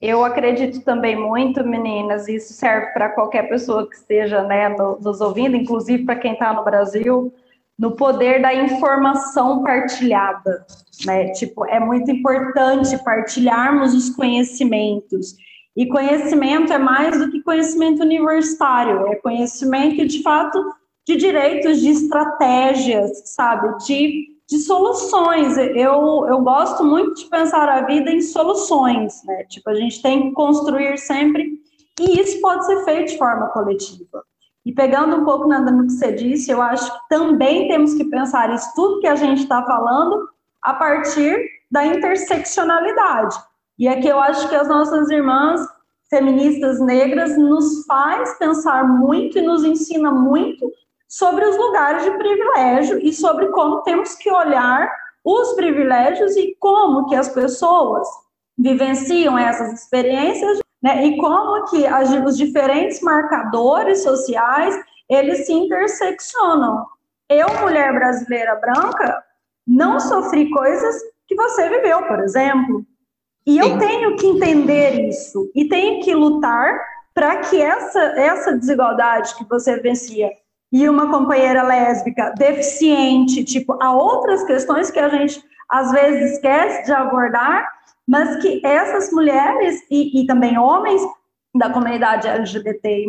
Eu acredito também muito, meninas, e isso serve para qualquer pessoa que esteja né, nos ouvindo, inclusive para quem está no Brasil, no poder da informação partilhada. Né? Tipo, é muito importante partilharmos os conhecimentos. E conhecimento é mais do que conhecimento universitário, é conhecimento de fato de direitos, de estratégias, sabe? De de soluções. Eu, eu gosto muito de pensar a vida em soluções, né? Tipo, a gente tem que construir sempre, e isso pode ser feito de forma coletiva. E pegando um pouco no que você disse, eu acho que também temos que pensar isso tudo que a gente está falando a partir da interseccionalidade. E aqui eu acho que as nossas irmãs feministas negras nos faz pensar muito e nos ensina muito sobre os lugares de privilégio e sobre como temos que olhar os privilégios e como que as pessoas vivenciam essas experiências né? E como que os diferentes marcadores sociais eles se interseccionam. Eu, mulher brasileira branca, não sofri coisas que você viveu, por exemplo. E eu tenho que entender isso e tenho que lutar para que essa, essa desigualdade que você vencia e uma companheira lésbica deficiente, tipo, há outras questões que a gente às vezes esquece de abordar, mas que essas mulheres e, e também homens da comunidade LGBTI+,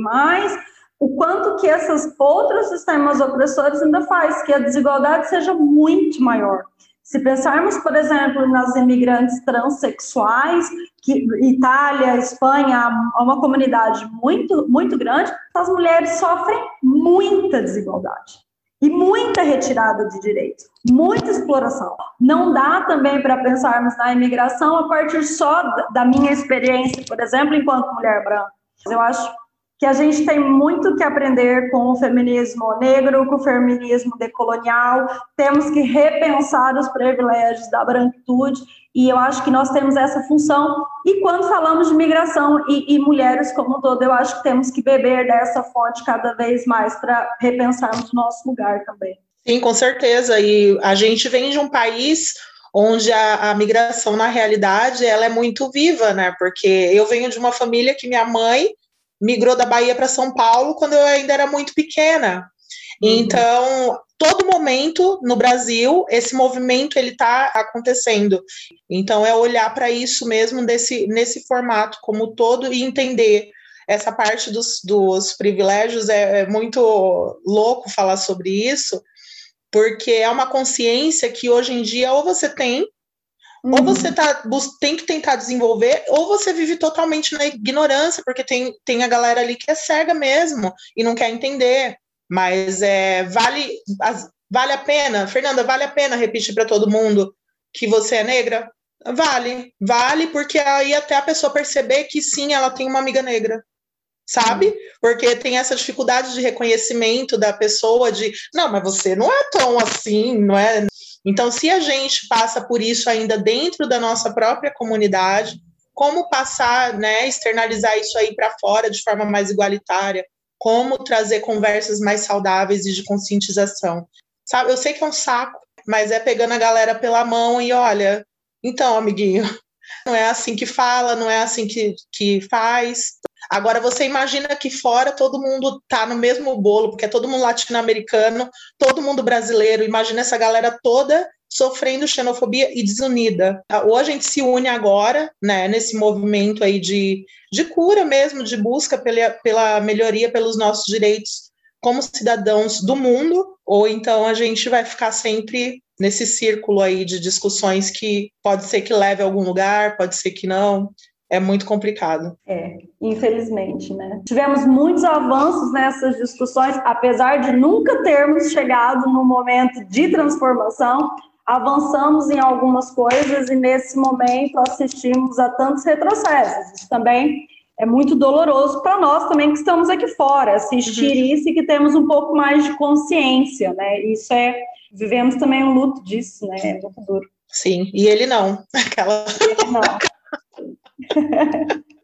o quanto que esses outros sistemas opressores ainda faz que a desigualdade seja muito maior. Se pensarmos, por exemplo, nas imigrantes transexuais, que Itália, Espanha, há uma comunidade muito, muito grande, as mulheres sofrem muita desigualdade e muita retirada de direitos, muita exploração. Não dá também para pensarmos na imigração a partir só da minha experiência, por exemplo, enquanto mulher branca. Eu acho que a gente tem muito que aprender com o feminismo negro, com o feminismo decolonial, temos que repensar os privilégios da branquitude, e eu acho que nós temos essa função. E quando falamos de migração e, e mulheres como um todo, eu acho que temos que beber dessa fonte cada vez mais para repensarmos o nosso lugar também. Sim, com certeza. E a gente vem de um país onde a, a, migração, na realidade, ela é muito viva, né? Porque eu venho de uma família que minha mãe migrou da Bahia para São Paulo quando eu ainda era muito pequena. Uhum. Então, todo momento no Brasil, esse movimento ele está acontecendo. Então, é olhar para isso mesmo desse, nesse formato como todo e entender essa parte dos, dos privilégios. É, é muito louco falar sobre isso, porque é uma consciência que hoje em dia ou você tem Uhum. Ou você tá, tem que tentar desenvolver, ou você vive totalmente na ignorância, porque tem, tem a galera ali que é cega mesmo e não quer entender. Mas é, vale, vale a pena, Fernanda, vale a pena repetir para todo mundo que você é negra? Vale, vale, porque aí até a pessoa perceber que sim, ela tem uma amiga negra sabe? Porque tem essa dificuldade de reconhecimento da pessoa de, não, mas você não é tão assim, não é? Então, se a gente passa por isso ainda dentro da nossa própria comunidade, como passar, né, externalizar isso aí para fora de forma mais igualitária, como trazer conversas mais saudáveis e de conscientização. Sabe, eu sei que é um saco, mas é pegando a galera pela mão e olha, então, amiguinho, não é assim que fala, não é assim que, que faz. Agora você imagina que fora todo mundo tá no mesmo bolo, porque é todo mundo latino-americano, todo mundo brasileiro. Imagina essa galera toda sofrendo xenofobia e desunida. Ou a gente se une agora, né, nesse movimento aí de, de cura mesmo, de busca pela, pela melhoria pelos nossos direitos como cidadãos do mundo, ou então a gente vai ficar sempre nesse círculo aí de discussões que pode ser que leve a algum lugar, pode ser que não é muito complicado. É, infelizmente, né? Tivemos muitos avanços nessas discussões, apesar de nunca termos chegado no momento de transformação, avançamos em algumas coisas e nesse momento assistimos a tantos retrocessos. Isso também é muito doloroso para nós também que estamos aqui fora, assistir uhum. isso e que temos um pouco mais de consciência, né? Isso é, vivemos também um luto disso, né? É muito duro. Sim, e ele não. Aquela... Ele não.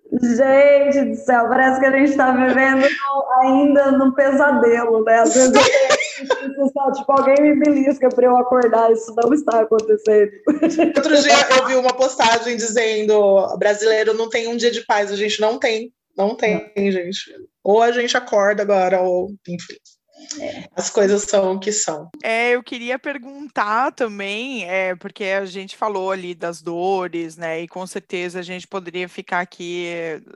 Gente do céu, parece que a gente está vivendo no, ainda num pesadelo, né? Às vezes eu tipo, alguém me belisca para eu acordar, isso não está acontecendo. Outro dia eu vi uma postagem dizendo: brasileiro não tem um dia de paz, a gente não tem, não tem, gente. Ou a gente acorda agora, ou enfim. É. As coisas são o que são. É, eu queria perguntar também, é, porque a gente falou ali das dores, né? E com certeza a gente poderia ficar aqui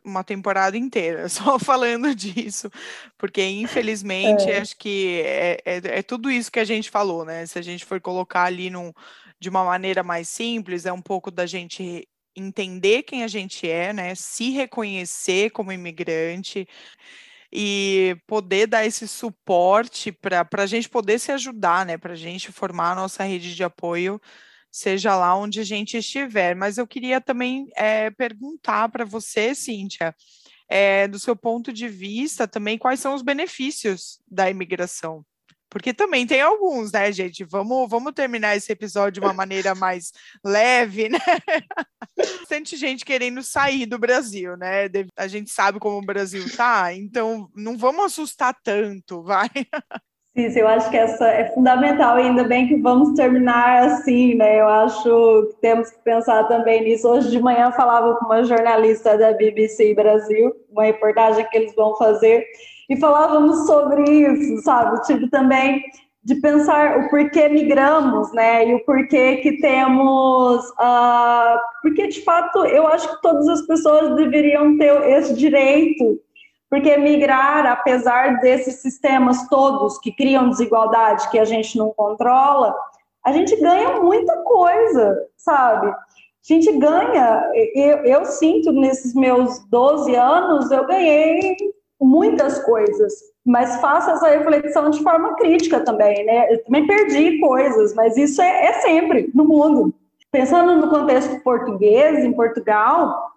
uma temporada inteira só falando disso, porque infelizmente é. acho que é, é, é, tudo isso que a gente falou, né? Se a gente for colocar ali num, de uma maneira mais simples, é um pouco da gente entender quem a gente é, né? Se reconhecer como imigrante e poder dar esse suporte para a gente poder se ajudar, né? Para a gente formar a nossa rede de apoio, seja lá onde a gente estiver. Mas eu queria também é, perguntar para você, Cíntia, é, do seu ponto de vista também, quais são os benefícios da imigração? Porque também tem alguns, né, gente? Vamos, vamos terminar esse episódio de uma maneira mais leve, né? Bastante gente querendo sair do Brasil, né? A gente sabe como o Brasil tá, então não vamos assustar tanto, vai. Sim, eu acho que essa é fundamental, ainda bem que vamos terminar assim, né? Eu acho que temos que pensar também nisso. Hoje de manhã falava com uma jornalista da BBC Brasil, uma reportagem que eles vão fazer, e falávamos sobre isso, sabe? Tipo, também de pensar o porquê migramos, né? E o porquê que temos. Uh, porque, de fato, eu acho que todas as pessoas deveriam ter esse direito porque migrar, apesar desses sistemas todos que criam desigualdade que a gente não controla, a gente ganha muita coisa, sabe? A gente ganha, eu, eu sinto nesses meus 12 anos, eu ganhei muitas coisas, mas faço essa reflexão de forma crítica também, né? Eu também perdi coisas, mas isso é, é sempre no mundo. Pensando no contexto português, em Portugal,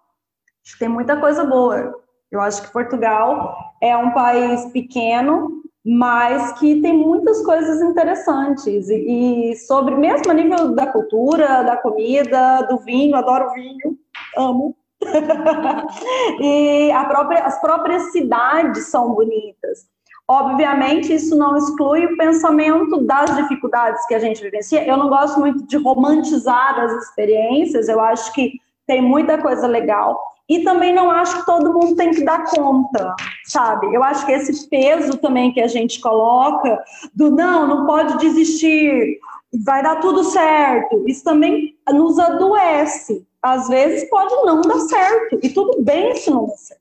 tem muita coisa boa. Eu acho que Portugal é um país pequeno, mas que tem muitas coisas interessantes. E, e sobre, mesmo a nível da cultura, da comida, do vinho, adoro vinho, amo. e própria, as próprias cidades são bonitas. Obviamente, isso não exclui o pensamento das dificuldades que a gente vivencia. Eu não gosto muito de romantizar as experiências, eu acho que tem muita coisa legal. E também não acho que todo mundo tem que dar conta, sabe? Eu acho que esse peso também que a gente coloca do não, não pode desistir, vai dar tudo certo, isso também nos adoece. Às vezes pode não dar certo, e tudo bem se não dar certo.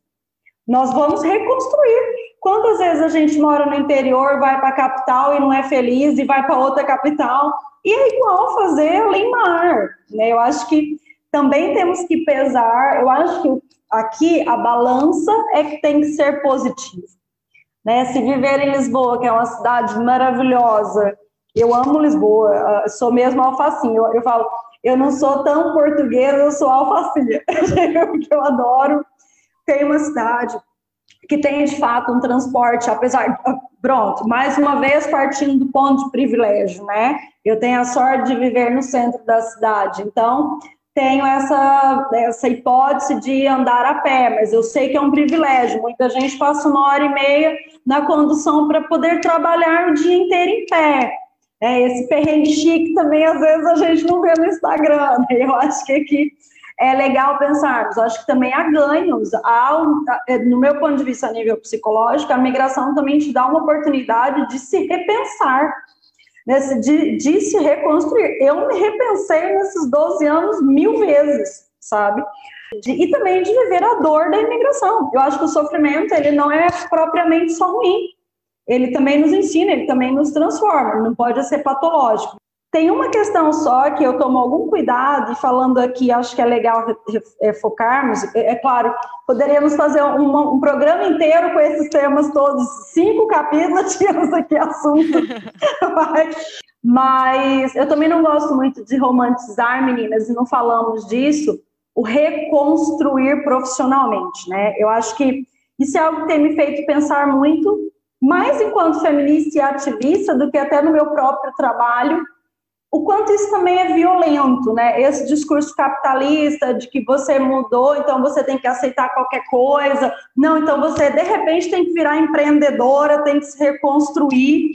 Nós vamos reconstruir. Quantas vezes a gente mora no interior, vai para a capital e não é feliz, e vai para outra capital, e é igual fazer além mar, né? Eu acho que também temos que pesar, eu acho que aqui a balança é que tem que ser positiva. Né? Se viver em Lisboa, que é uma cidade maravilhosa, eu amo Lisboa, ah, sou mesmo alfacinha, eu, eu falo, eu não sou tão portuguesa, eu sou alfacinha, porque eu adoro. Tem uma cidade que tem, de fato, um transporte, apesar... Pronto, mais uma vez partindo do ponto de privilégio, né? Eu tenho a sorte de viver no centro da cidade, então tenho essa, essa hipótese de andar a pé, mas eu sei que é um privilégio. Muita gente passa uma hora e meia na condução para poder trabalhar o dia inteiro em pé. É, esse perrengue chique também, às vezes, a gente não vê no Instagram. Né? Eu acho que aqui é legal pensarmos. Acho que também há ganhos. Há, é, no meu ponto de vista, a nível psicológico, a migração também te dá uma oportunidade de se repensar nesse, de, de se reconstruir. Eu me repensei nesses 12 anos mil vezes, sabe? De, e também de viver a dor da imigração. Eu acho que o sofrimento ele não é propriamente só ruim. Ele também nos ensina, ele também nos transforma, não pode ser patológico. Tem uma questão só que eu tomo algum cuidado, e falando aqui, acho que é legal é, focarmos. É, é, claro, poderíamos fazer um, um, programa inteiro com esses temas todos, cinco capítulos, tínhamos aqui assunto. Mas eu também não gosto muito de romantizar, meninas, e não falamos disso, o reconstruir profissionalmente, né? Eu acho que isso é algo que tem me feito pensar muito, mais enquanto feminista e ativista, do que até no meu próprio trabalho, o quanto isso também é violento, né? Esse discurso capitalista de que você mudou, então você tem que aceitar qualquer coisa. Não, então você de repente tem que virar empreendedora, tem que se reconstruir.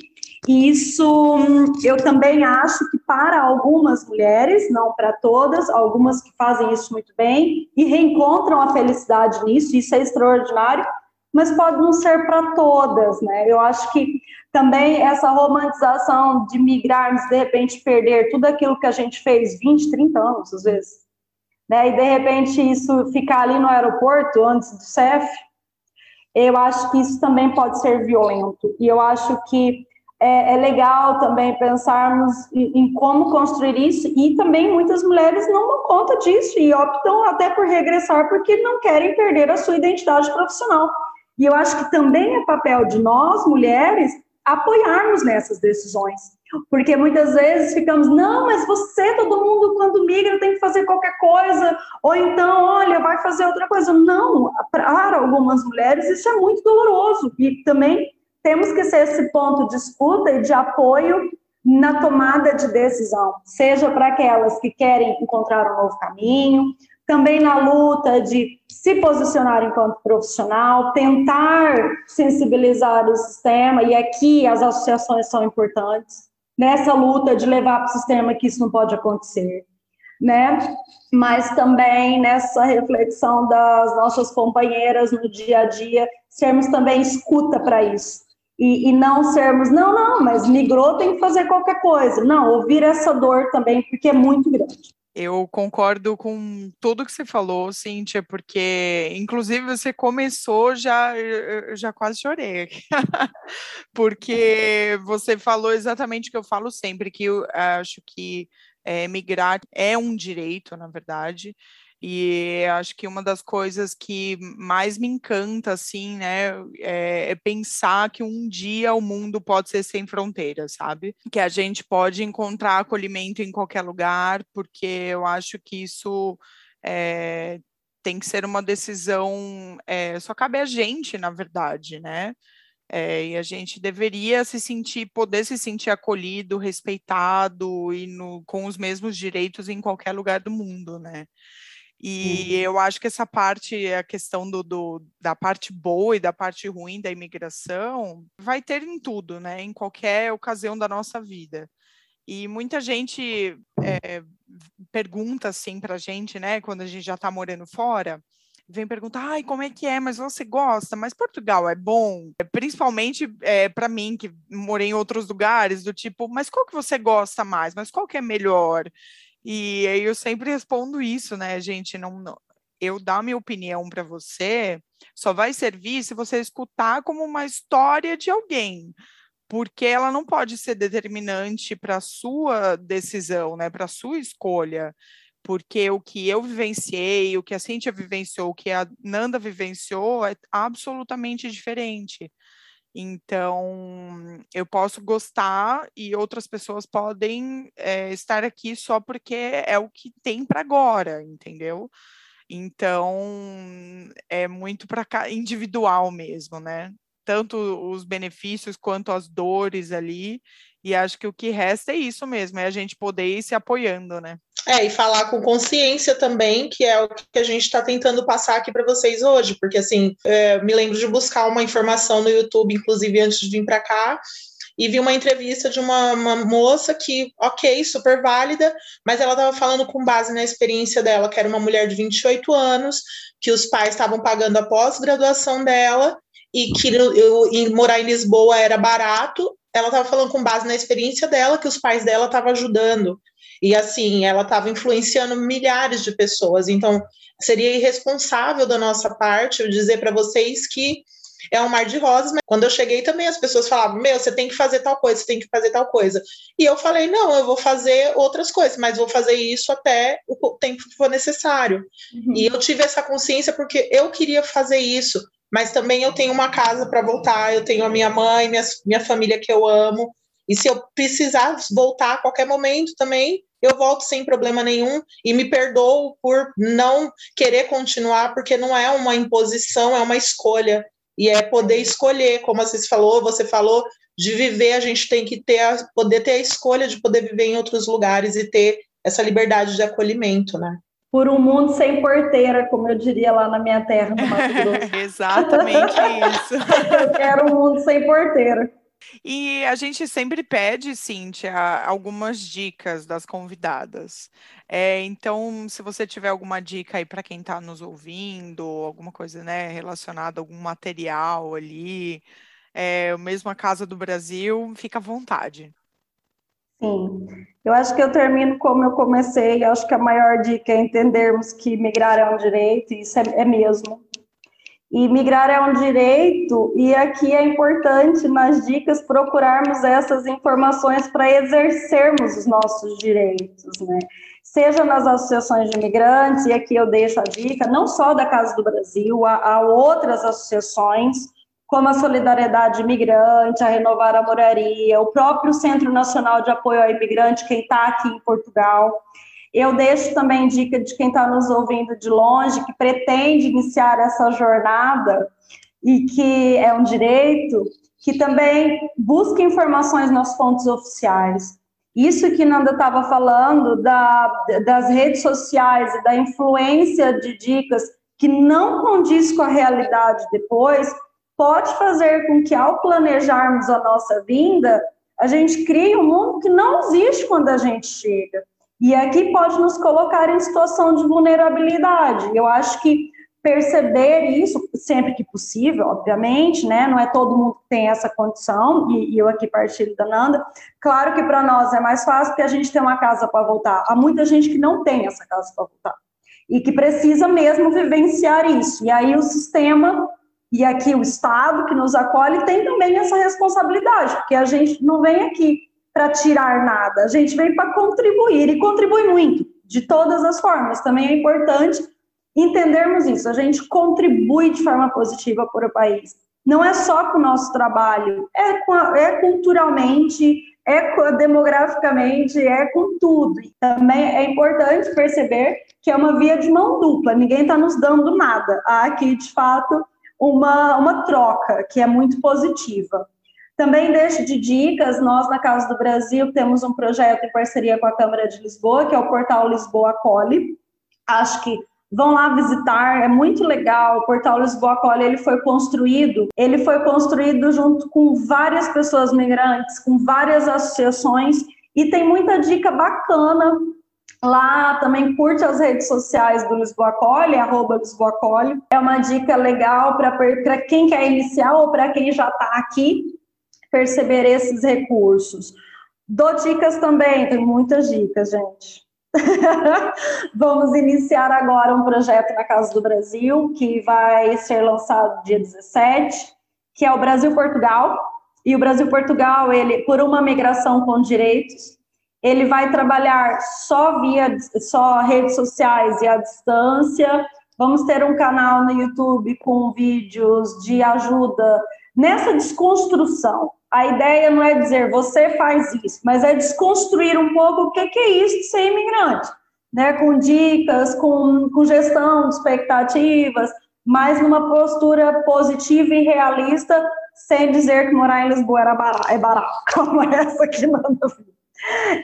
E isso eu também acho que para algumas mulheres, não para todas, algumas que fazem isso muito bem e reencontram a felicidade nisso, isso é extraordinário, mas pode não ser para todas, né? Eu acho que também essa romantização de migrarmos, de repente perder tudo aquilo que a gente fez 20, 30 anos, às vezes, né? E de repente isso ficar ali no aeroporto antes do CEF, eu acho que isso também pode ser violento. E eu acho que é, é legal também pensarmos em, em, como construir isso, e também muitas mulheres não dão conta disso e optam até por regressar porque não querem perder a sua identidade profissional. E eu acho que também é papel de nós, mulheres, apoiarmos nessas decisões. Porque muitas vezes ficamos, não, mas você, todo mundo, quando migra, tem que fazer qualquer coisa, ou então, olha, vai fazer outra coisa. Não, para algumas mulheres isso é muito doloroso, e também temos que ser esse ponto de escuta e de apoio na tomada de decisão, seja para aquelas que querem encontrar um novo caminho, também na luta de se posicionar enquanto profissional, tentar sensibilizar o sistema, e aqui as associações são importantes, nessa luta de levar para o sistema que isso não pode acontecer, né? Mas também nessa reflexão das nossas companheiras no dia a dia, sermos também escuta para isso. E, e, não sermos, não, não, mas migrou, tem que fazer qualquer coisa. Não, ouvir essa dor também, porque é muito grande. Eu concordo com tudo que você falou, Cíntia, porque inclusive você começou já, já quase chorei, porque você falou exatamente o que eu falo sempre, que eu acho que é, migrar é um direito, na verdade, e acho que uma das coisas que mais me encanta, assim, né, é, é, pensar que um dia o mundo pode ser sem fronteiras, sabe? Que a gente pode encontrar acolhimento em qualquer lugar, porque eu acho que isso é, tem que ser uma decisão, é, só cabe a gente, na verdade, né? É, e a gente deveria se sentir, poder se sentir acolhido, respeitado e no, com os mesmos direitos em qualquer lugar do mundo, né? E uhum. eu acho que essa parte, a questão do, do, da parte boa e da parte ruim da imigração, vai ter em tudo, né? Em qualquer ocasião da nossa vida. E muita gente é, pergunta assim para a gente, né? Quando a gente já está morando fora, vem perguntar, ai, como é que é? Mas você gosta? Mas Portugal é bom? Principalmente é, para mim, que morei em outros lugares, do tipo, mas qual que você gosta mais? Mas qual que é melhor? E aí eu sempre respondo isso, né, gente? Não, não eu dar minha opinião para você só vai servir se você escutar como uma história de alguém, porque ela não pode ser determinante para a sua decisão, né, para a sua escolha, porque o que eu vivenciei, o que a Cintia vivenciou, o que a Nanda vivenciou é absolutamente diferente. Então, eu posso gostar e outras pessoas podem é, estar aqui só porque é o que tem para agora, entendeu? Então, é muito para individual mesmo, né? Tanto os benefícios quanto as dores ali. E acho que o que resta é isso mesmo, é a gente poder ir se apoiando, né? É, e falar com consciência também, que é o que a gente está tentando passar aqui para vocês hoje, porque assim, é, me lembro de buscar uma informação no YouTube, inclusive antes de vir para cá, e vi uma entrevista de uma, uma, moça que, ok, super válida, mas ela estava falando com base na experiência dela, que era uma mulher de 28 anos, que os pais estavam pagando a pós-graduação dela e que eu, eu, morar em Lisboa era barato. Ela estava falando com base na experiência dela, que os pais dela estavam ajudando. E assim, ela estava influenciando milhares de pessoas. Então, seria irresponsável da nossa parte eu dizer para vocês que é um mar de rosas, mas quando eu cheguei também as pessoas falavam: Meu, você tem que fazer tal coisa, você tem que fazer tal coisa. E eu falei: Não, eu vou fazer outras coisas, mas vou fazer isso até o tempo que for necessário. Uhum. E eu tive essa consciência porque eu queria fazer isso, mas também eu tenho uma casa para voltar, eu tenho a minha mãe, minha, minha família que eu amo. E se eu precisar voltar a qualquer momento também, eu volto sem problema nenhum e me perdoo por não querer continuar, porque não é uma imposição, é uma escolha. E é poder escolher, como você falou, você falou, de viver, a gente tem que ter a, poder ter a escolha de poder viver em outros lugares e ter essa liberdade de acolhimento, né? Por um mundo sem porteira, como eu diria lá na minha terra, no Mato Grosso. Exatamente isso. eu quero um mundo sem porteira. E a gente sempre pede, Cíntia, algumas dicas das convidadas. É, então, se você tiver alguma dica aí para quem está nos ouvindo, alguma coisa né, relacionada a algum material ali, é, mesmo a Casa do Brasil, fica à vontade. Sim, eu acho que eu termino como eu comecei. Eu acho que a maior dica é entendermos que migrar é um direito, e isso é, é mesmo. E migrar é um direito, e aqui é importante nas dicas procurarmos essas informações para exercermos os nossos direitos, né? Seja nas associações de imigrantes, e aqui eu deixo a dica, não só da Casa do Brasil, há, há outras associações, como a Solidariedade Imigrante, a Renovar a Moraria, o próprio Centro Nacional de Apoio ao Imigrante, quem está aqui em Portugal. Eu deixo também dica de quem está nos ouvindo de longe, que pretende iniciar essa jornada e que é um direito, que também busque informações nas fontes oficiais. Isso que Nanda estava falando da, das redes sociais e da influência de dicas que não condiz com a realidade depois, pode fazer com que, ao planejarmos a nossa vinda, a gente crie um mundo que não existe quando a gente chega. E aqui pode nos colocar em situação de vulnerabilidade. Eu acho que perceber isso sempre que possível, obviamente, né? Não é todo mundo que tem essa condição, e, e eu aqui partilho da Nanda. Claro que para nós é mais fácil porque a gente tem uma casa para voltar. Há muita gente que não tem essa casa para voltar e que precisa mesmo vivenciar isso. E aí o sistema e aqui o Estado que nos acolhe tem também essa responsabilidade, porque a gente não vem aqui para tirar nada, a gente vem para contribuir e contribui muito, de todas as formas. Também é importante entendermos isso, a gente contribui de forma positiva para o país. Não é só com o nosso trabalho, é, a, é culturalmente, é demograficamente, é com tudo. Também é importante perceber que é uma via de mão dupla, ninguém está nos dando nada. Há aqui, de fato, uma, uma troca que é muito positiva. Também deixo de dicas, nós na Casa do Brasil temos um projeto em parceria com a Câmara de Lisboa, que é o portal Lisboa Acolhe. Acho que vão lá visitar, é muito legal. O portal Lisboa Acolhe, ele foi construído, ele foi construído junto com várias pessoas migrantes, com várias associações e tem muita dica bacana Lá também curte as redes sociais do Lisboa Acolhe, arroba Lisboa Acolhe. É uma dica legal para quem quer iniciar ou para quem já está aqui perceber esses recursos. Dou dicas também, tem muitas dicas, gente. Vamos iniciar agora um projeto na Casa do Brasil, que vai ser lançado dia 17, que é o Brasil Portugal. E o Brasil Portugal, ele por uma migração com direitos, ele vai trabalhar só via só redes sociais e à distância. Vamos ter um canal no YouTube com vídeos de ajuda nessa desconstrução. A ideia não é dizer você faz isso, mas é desconstruir um pouco o que é isso de ser imigrante, né? Com dicas, com, com gestão de expectativas, mas numa postura positiva e realista, sem dizer que morar em Lisboa era barato, é barato, como essa que manda.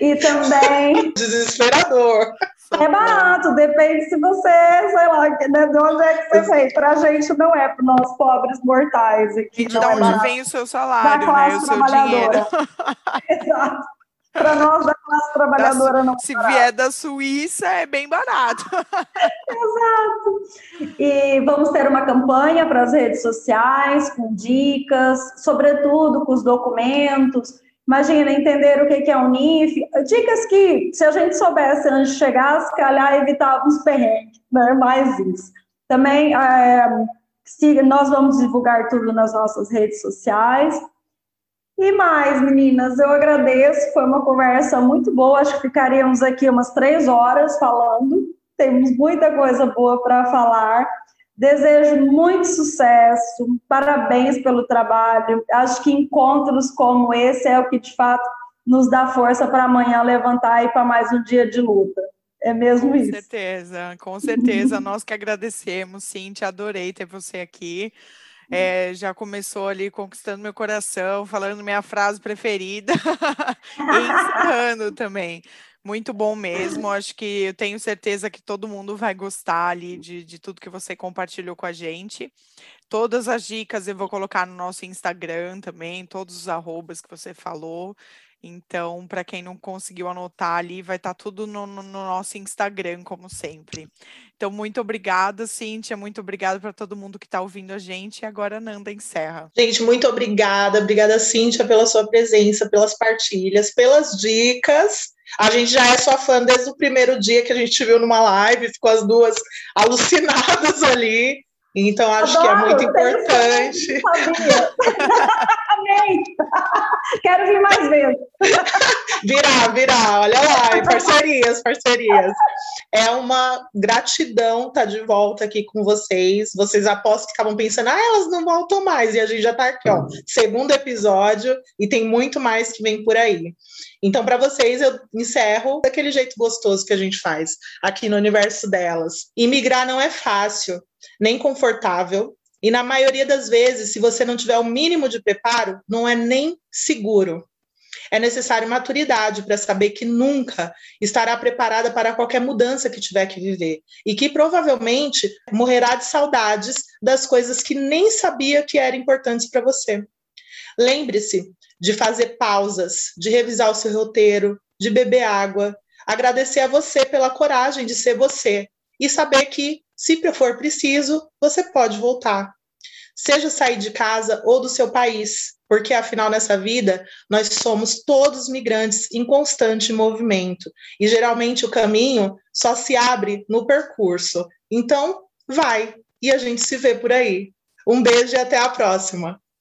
E também. Desesperador. É barato, depende se você, sei lá, né, de onde é que você vem. Para a gente não é, para nós pobres mortais. Aqui, e de onde é vem o seu salário, né? O seu dinheiro. Exato. Para nós da classe trabalhadora da, não. Se barato. vier da Suíça, é bem barato. Exato. E vamos ter uma campanha para as redes sociais, com dicas, sobretudo com os documentos Imagina, entender o que é um NIF. Dicas que, se a gente soubesse antes de chegar, se calhar evitávamos perrengue, né? Mais isso. Também, é, se, nós vamos divulgar tudo nas nossas redes sociais. E mais, meninas, eu agradeço, foi uma conversa muito boa, acho que ficaríamos aqui umas três horas falando, temos muita coisa boa para falar. Desejo muito sucesso, parabéns pelo trabalho. Acho que encontros como esse é o que de fato nos dá força para amanhã levantar e para mais um dia de luta. É mesmo com isso. Com certeza, com certeza. Nós que agradecemos, Cintia, adorei ter você aqui. É, já começou ali conquistando meu coração, falando minha frase preferida e encerrando também. Muito bom mesmo. Acho que eu tenho certeza que todo mundo vai gostar ali de, de tudo que você compartilhou com a gente. Todas as dicas eu vou colocar no nosso Instagram também, todos os arrobas que você falou. Então, para quem não conseguiu anotar ali, vai estar tá tudo no, no, nosso Instagram, como sempre. Então, muito obrigada, Cíntia. Muito obrigada para todo mundo que está ouvindo a gente. E agora, Nanda encerra. Gente, muito obrigada. Obrigada, Cíntia, pela sua presença, pelas partilhas, pelas dicas. A gente já é sua fã desde o primeiro dia que a gente viu numa live, ficou as duas alucinadas ali. Então, acho Adoro, que é muito importante. Amém! Quero vir mais vezes. Virar, virar, olha lá, parcerias, parcerias. É uma gratidão estar tá de volta aqui com vocês. Vocês apostam que estavam pensando, ah, elas não voltam mais. E a gente já está aqui, ó, segundo episódio, e tem muito mais que vem por aí. Então, para vocês, eu encerro daquele jeito gostoso que a gente faz aqui no universo delas. Imigrar não é fácil, nem confortável, E na maioria das vezes, se você não tiver o mínimo de preparo, não é nem seguro. É necessário maturidade para saber que nunca estará preparada para qualquer mudança que tiver que viver e que provavelmente morrerá de saudades das coisas que nem sabia que eram importantes para você. Lembre-se de fazer pausas, de revisar o seu roteiro, de beber água, agradecer a você pela coragem de ser você e saber que, se for preciso, você pode voltar. Seja sair de casa ou do seu país, porque afinal nessa vida nós somos todos migrantes em constante movimento e geralmente o caminho só se abre no percurso. Então, vai e a gente se vê por aí. Um beijo e até a próxima.